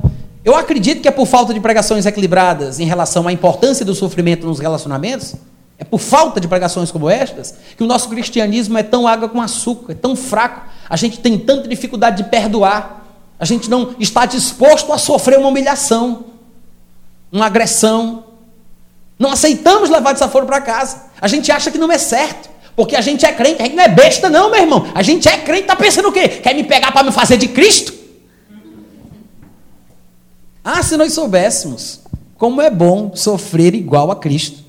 Eu acredito que é por falta de pregações equilibradas em relação à importância do sofrimento nos relacionamentos é por falta de pregações como estas que o nosso cristianismo é tão água com açúcar, é tão fraco. A gente tem tanta dificuldade de perdoar. A gente não está disposto a sofrer uma humilhação, uma agressão. Não aceitamos levar desaforo para casa. A gente acha que não é certo. Porque a gente é crente, a gente não é besta, não, meu irmão. A gente é crente, está pensando o quê? Quer me pegar para me fazer de Cristo? Ah, se nós soubéssemos como é bom sofrer igual a Cristo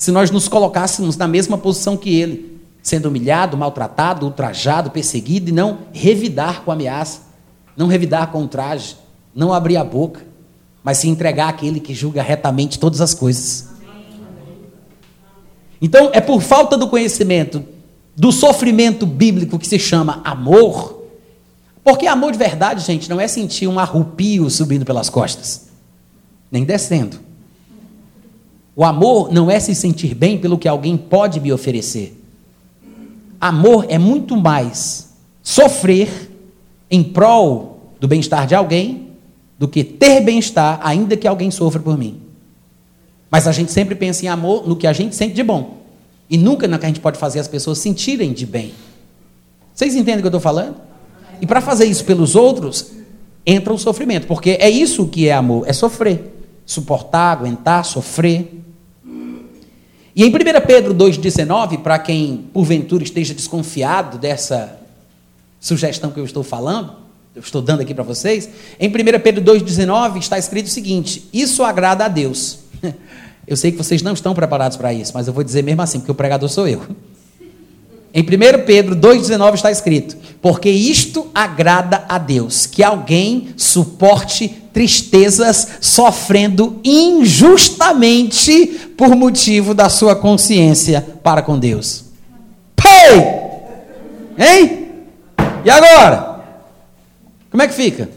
se nós nos colocássemos na mesma posição que ele, sendo humilhado, maltratado, ultrajado, perseguido, e não revidar com ameaça, não revidar com traje, não abrir a boca, mas se entregar àquele que julga retamente todas as coisas. Então, é por falta do conhecimento do sofrimento bíblico que se chama amor, porque amor de verdade, gente, não é sentir um arrupio subindo pelas costas, nem descendo. O amor não é se sentir bem pelo que alguém pode me oferecer. Amor é muito mais sofrer em prol do bem-estar de alguém do que ter bem-estar, ainda que alguém sofra por mim. Mas a gente sempre pensa em amor no que a gente sente de bom. E nunca no que a gente pode fazer as pessoas sentirem de bem. Vocês entendem o que eu estou falando? E para fazer isso pelos outros, entra o sofrimento. Porque é isso que é amor: é sofrer. Suportar, aguentar, sofrer. E em 1 Pedro 2,19, para quem porventura esteja desconfiado dessa sugestão que eu estou falando, eu estou dando aqui para vocês, em 1 Pedro 2,19 está escrito o seguinte: Isso agrada a Deus. Eu sei que vocês não estão preparados para isso, mas eu vou dizer mesmo assim, porque o pregador sou eu. Em 1 Pedro 2,19 está escrito: Porque isto agrada a Deus, que alguém suporte tristezas sofrendo injustamente por motivo da sua consciência para com Deus. Pai! Hein? E agora? Como é que fica?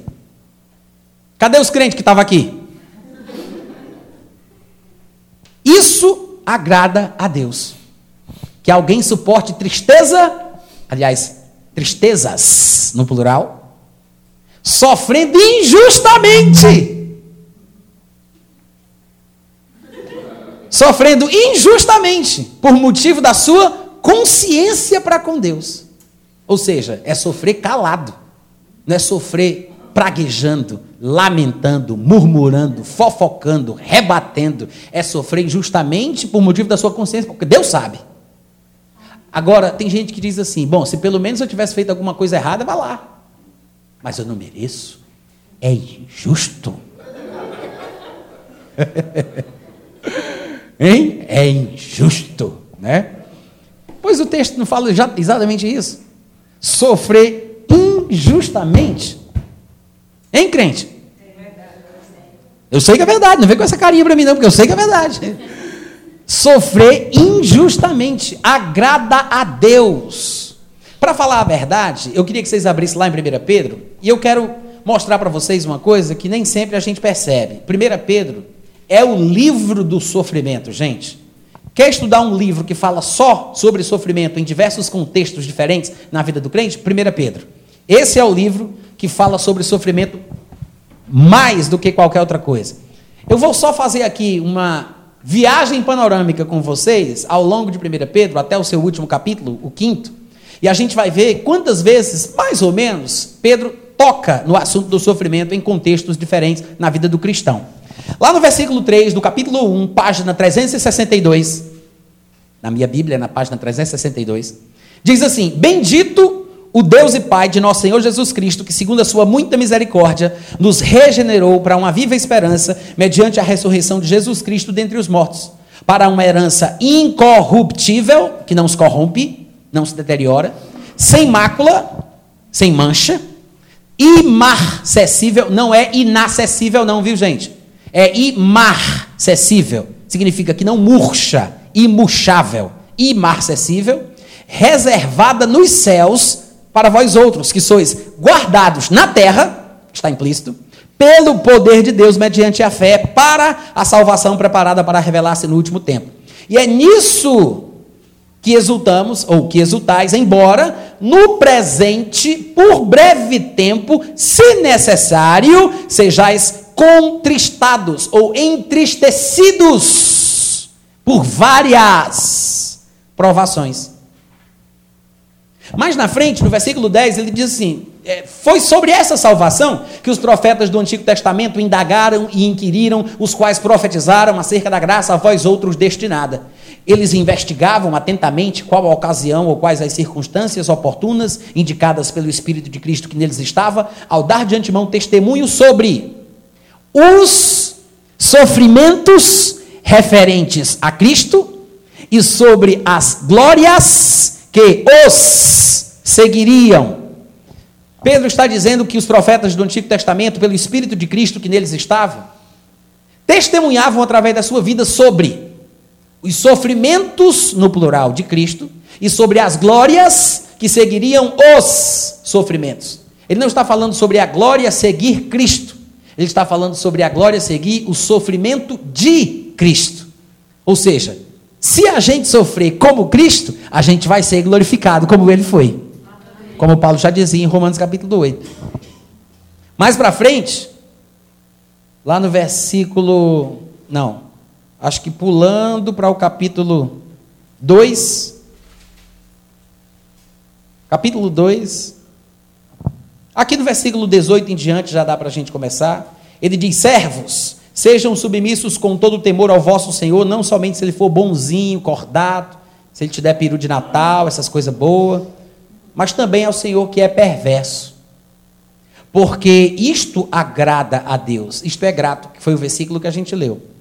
Cadê os crentes que estavam aqui? Isso agrada a Deus que alguém suporte tristeza, aliás, tristezas no plural, sofrendo injustamente. Sofrendo injustamente por motivo da sua consciência para com Deus. Ou seja, é sofrer calado, não é sofrer praguejando, lamentando, murmurando, fofocando, rebatendo. É sofrer injustamente por motivo da sua consciência, porque Deus sabe. Agora, tem gente que diz assim: bom, se pelo menos eu tivesse feito alguma coisa errada, vá lá. Mas eu não mereço. É injusto. hein? É injusto, né? Pois o texto não fala exatamente isso. Sofrer injustamente. Hein, crente? Eu sei que é verdade, não vem com essa carinha para mim, não, porque eu sei que é verdade sofrer injustamente. Agrada a Deus Para falar a verdade, eu queria que vocês abrissem lá em 1 Pedro, e eu quero mostrar para vocês uma coisa que nem sempre a gente percebe. 1 Pedro é o livro do sofrimento, gente. Quer estudar um livro que fala só sobre sofrimento em diversos contextos diferentes na vida do crente? 1 Pedro. Esse é o livro que fala sobre sofrimento mais do que qualquer outra coisa. Eu vou só fazer aqui uma viagem panorâmica com vocês ao longo de 1 Pedro, até o seu último capítulo, o quinto, e a gente vai ver quantas vezes, mais ou menos, Pedro toca no assunto do sofrimento em contextos diferentes na vida do cristão. Lá no versículo 3 do capítulo 1, página 362, na minha Bíblia, na página 362, diz assim: Bendito o Deus e Pai de nosso Senhor Jesus Cristo, que, segundo a sua muita misericórdia, nos regenerou para uma viva esperança, mediante a ressurreição de Jesus Cristo dentre os mortos, para uma herança incorruptível, que não se corrompe, não se deteriora, sem mácula, sem mancha, imarcessível, não é inacessível, não, viu, gente? É imarcessível, significa que não murcha, imuchável, imarcessível, reservada nos céus para vós outros, que sois guardados na terra, está implícito, pelo poder de Deus mediante a fé, para a salvação preparada para revelar-se no último tempo. E é nisso que exultamos, ou que exultais, embora no presente, por breve tempo, se necessário, sejais contristados ou entristecidos por várias provações mais na frente, no versículo 10, ele diz assim: é, Foi sobre essa salvação que os profetas do Antigo Testamento indagaram e inquiriram, os quais profetizaram acerca da graça a vós outros destinada. Eles investigavam atentamente qual a ocasião ou quais as circunstâncias oportunas indicadas pelo Espírito de Cristo que neles estava, ao dar de antemão testemunho sobre os sofrimentos referentes a Cristo e sobre as glórias que os seguiriam. Pedro está dizendo que os profetas do Antigo Testamento, pelo Espírito de Cristo que neles estava, testemunhavam através da sua vida sobre os sofrimentos, no plural, de Cristo e sobre as glórias que seguiriam os sofrimentos. Ele não está falando sobre a glória seguir Cristo, ele está falando sobre a glória seguir o sofrimento de Cristo. Ou seja, se a gente sofrer como Cristo, a gente vai ser glorificado como ele foi. Como Paulo já dizia em Romanos capítulo 8. Mais para frente, lá no versículo. Não, acho que pulando para o capítulo 2. Capítulo 2. Aqui no versículo 18 em diante já dá para a gente começar. Ele diz: servos Sejam submissos com todo o temor ao vosso Senhor, não somente se ele for bonzinho, cordado, se ele te der peru de Natal, essas coisas boas, mas também ao Senhor que é perverso. Porque isto agrada a Deus, isto é grato, que foi o versículo que a gente leu.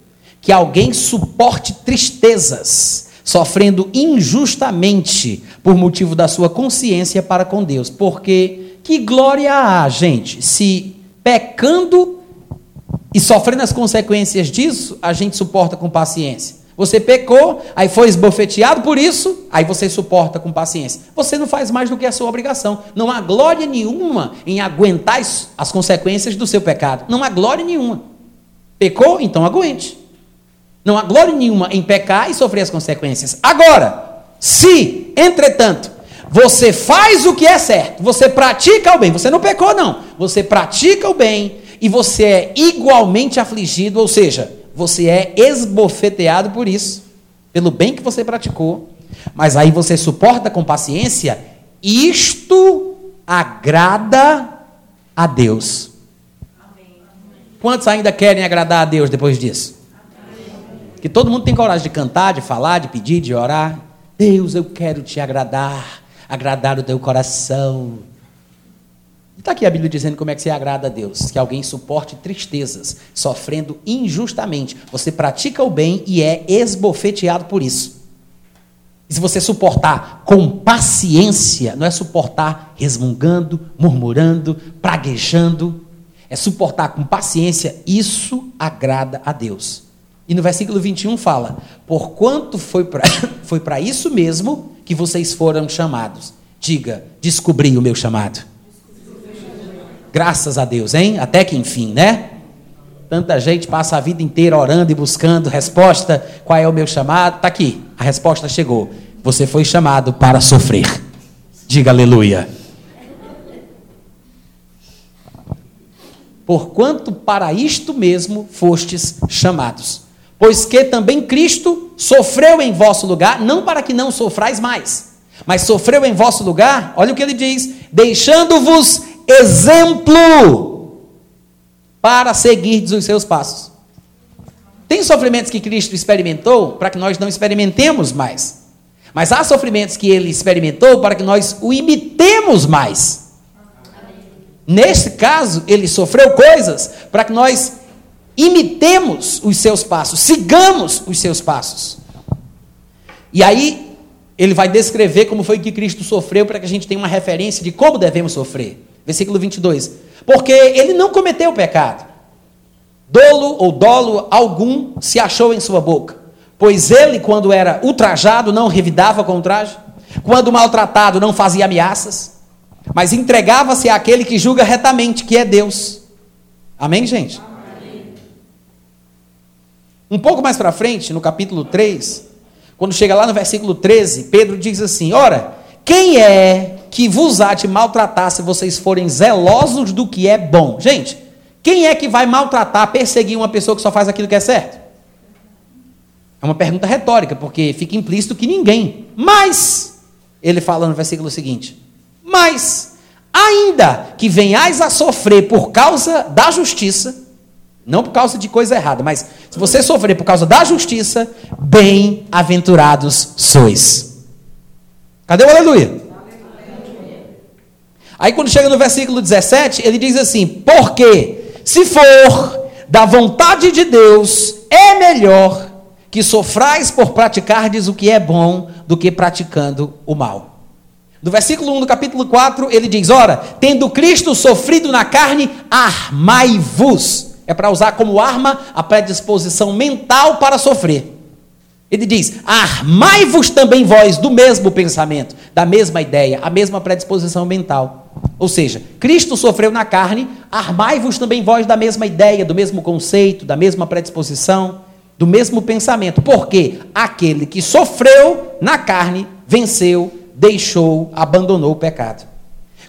Que alguém suporte tristezas, sofrendo injustamente por motivo da sua consciência para com Deus. Porque que glória há, gente, se pecando e sofrendo as consequências disso, a gente suporta com paciência. Você pecou, aí foi esbofeteado por isso, aí você suporta com paciência. Você não faz mais do que a sua obrigação. Não há glória nenhuma em aguentar as consequências do seu pecado. Não há glória nenhuma. Pecou? Então aguente. Não há glória nenhuma em pecar e sofrer as consequências. Agora, se, entretanto, você faz o que é certo, você pratica o bem, você não pecou, não. Você pratica o bem, e você é igualmente afligido, ou seja, você é esbofeteado por isso, pelo bem que você praticou, mas aí você suporta com paciência, isto agrada a Deus. Quantos ainda querem agradar a Deus depois disso? Que todo mundo tem coragem de cantar, de falar, de pedir, de orar. Deus, eu quero te agradar, agradar o teu coração. Está aqui a Bíblia dizendo como é que se agrada a Deus. Que alguém suporte tristezas, sofrendo injustamente. Você pratica o bem e é esbofeteado por isso. E se você suportar com paciência, não é suportar resmungando, murmurando, praguejando, é suportar com paciência, isso agrada a Deus. E no versículo 21 fala: Porquanto foi para foi isso mesmo que vocês foram chamados Diga, descobri o meu chamado. Graças a Deus, hein? Até que enfim, né? Tanta gente passa a vida inteira orando e buscando resposta. Qual é o meu chamado? Está aqui, a resposta chegou. Você foi chamado para sofrer. Diga aleluia. Porquanto para isto mesmo fostes chamados. Pois que também Cristo sofreu em vosso lugar, não para que não sofrais mais, mas sofreu em vosso lugar, olha o que ele diz: deixando-vos exemplo para seguir os seus passos. Tem sofrimentos que Cristo experimentou para que nós não experimentemos mais. Mas há sofrimentos que ele experimentou para que nós o imitemos mais. Neste caso, ele sofreu coisas para que nós imitemos os seus passos, sigamos os seus passos. E aí, ele vai descrever como foi que Cristo sofreu para que a gente tenha uma referência de como devemos sofrer. Versículo 22. Porque ele não cometeu pecado. Dolo ou dolo algum se achou em sua boca. Pois ele, quando era ultrajado, não revidava com quando maltratado, não fazia ameaças, mas entregava-se àquele que julga retamente, que é Deus. Amém, gente? Um pouco mais para frente, no capítulo 3, quando chega lá no versículo 13, Pedro diz assim: Ora, quem é que vos há de maltratar se vocês forem zelosos do que é bom? Gente, quem é que vai maltratar, perseguir uma pessoa que só faz aquilo que é certo? É uma pergunta retórica, porque fica implícito que ninguém. Mas, ele fala no versículo seguinte: Mas, ainda que venhais a sofrer por causa da justiça, não por causa de coisa errada, mas se você sofrer por causa da justiça, bem-aventurados sois. Cadê o aleluia? Aí quando chega no versículo 17, ele diz assim: Porque se for da vontade de Deus, é melhor que sofrais por praticardes o que é bom do que praticando o mal. No versículo 1 do capítulo 4, ele diz: Ora, tendo Cristo sofrido na carne, armai-vos. É para usar como arma a predisposição mental para sofrer. Ele diz: Armai-vos também vós do mesmo pensamento, da mesma ideia, a mesma predisposição mental. Ou seja, Cristo sofreu na carne, armai-vos também vós da mesma ideia, do mesmo conceito, da mesma predisposição do mesmo pensamento, porque aquele que sofreu na carne venceu, deixou, abandonou o pecado.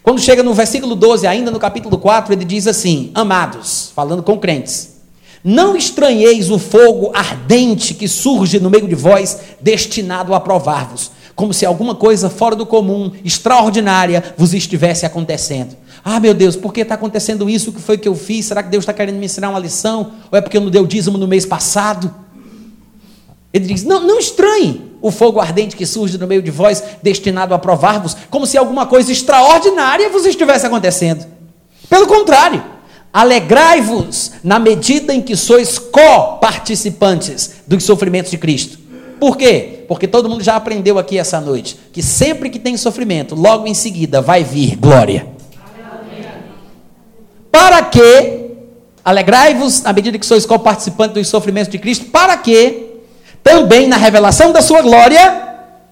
Quando chega no versículo 12, ainda no capítulo 4, ele diz assim: Amados, falando com crentes, não estranheis o fogo ardente que surge no meio de vós, destinado a provar-vos, como se alguma coisa fora do comum, extraordinária, vos estivesse acontecendo. Ah, meu Deus, por que está acontecendo isso? O que foi que eu fiz? Será que Deus está querendo me ensinar uma lição? Ou é porque eu não dei o dízimo no mês passado? Ele diz: não, não estranhe o fogo ardente que surge no meio de vós, destinado a provar-vos, como se alguma coisa extraordinária vos estivesse acontecendo. Pelo contrário, alegrai-vos na medida em que sois co-participantes dos sofrimentos de Cristo. Por quê? Porque todo mundo já aprendeu aqui essa noite que sempre que tem sofrimento, logo em seguida vai vir glória. Para que alegrai-vos na medida que sois co-participantes dos sofrimentos de Cristo, para que também na revelação da sua glória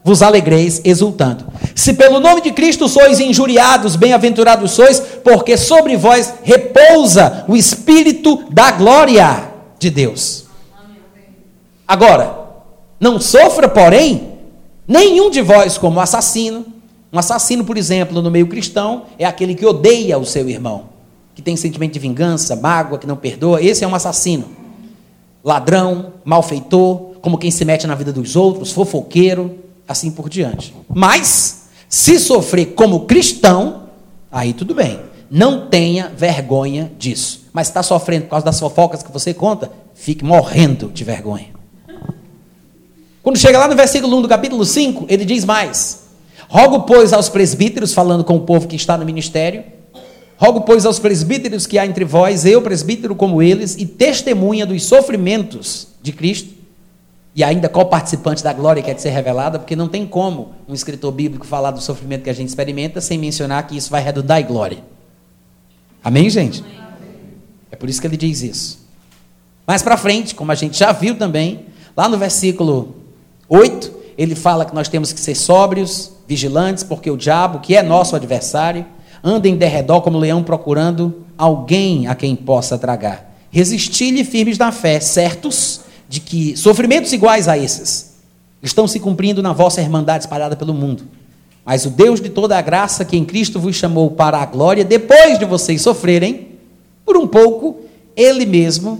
vos alegreis exultando. Se pelo nome de Cristo sois injuriados, bem-aventurados sois, porque sobre vós repousa o Espírito da glória de Deus. Agora, não sofra, porém, nenhum de vós como assassino. Um assassino, por exemplo, no meio cristão, é aquele que odeia o seu irmão, que tem sentimento de vingança, mágoa, que não perdoa. Esse é um assassino. Ladrão, malfeitor, como quem se mete na vida dos outros, fofoqueiro, assim por diante. Mas, se sofrer como cristão, aí tudo bem. Não tenha vergonha disso. Mas está sofrendo por causa das fofocas que você conta, fique morrendo de vergonha. Quando chega lá no versículo 1 do capítulo 5, ele diz mais: Rogo, pois, aos presbíteros, falando com o povo que está no ministério, rogo, pois, aos presbíteros que há entre vós, eu, presbítero como eles, e testemunha dos sofrimentos de Cristo, e ainda qual participante da glória quer ser revelada, porque não tem como um escritor bíblico falar do sofrimento que a gente experimenta sem mencionar que isso vai redundar em glória. Amém, gente? É por isso que ele diz isso. Mais para frente, como a gente já viu também, lá no versículo 8, ele fala que nós temos que ser sóbrios, vigilantes, porque o diabo, que é nosso adversário, anda em derredor como leão procurando alguém a quem possa tragar. Resisti-lhe firmes na fé, certos de que sofrimentos iguais a esses estão se cumprindo na vossa irmandade espalhada pelo mundo. Mas o Deus de toda a graça que em Cristo vos chamou para a glória, depois de vocês sofrerem, por um pouco, Ele mesmo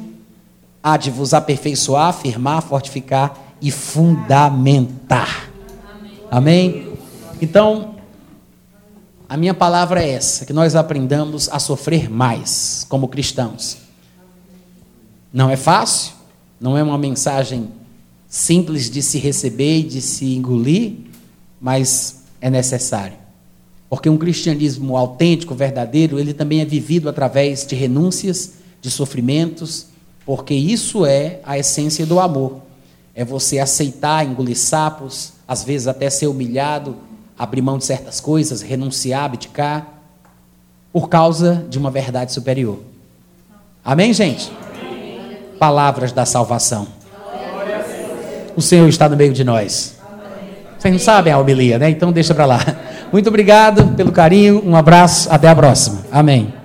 há de vos aperfeiçoar, afirmar, fortificar e fundamentar. Amém? Então, a minha palavra é essa: que nós aprendamos a sofrer mais como cristãos. Não é fácil, não é uma mensagem simples de se receber e de se engolir, mas é necessário. Porque um cristianismo autêntico, verdadeiro, ele também é vivido através de renúncias, de sofrimentos, porque isso é a essência do amor. É você aceitar, engolir sapos, às vezes até ser humilhado, abrir mão de certas coisas, renunciar, abdicar, por causa de uma verdade superior. Amém, gente? Amém. Palavras da salvação. O Senhor está no meio de nós. Vocês não sabem a homilia, né? Então deixa para lá. Muito obrigado pelo carinho, um abraço, até a próxima. Amém.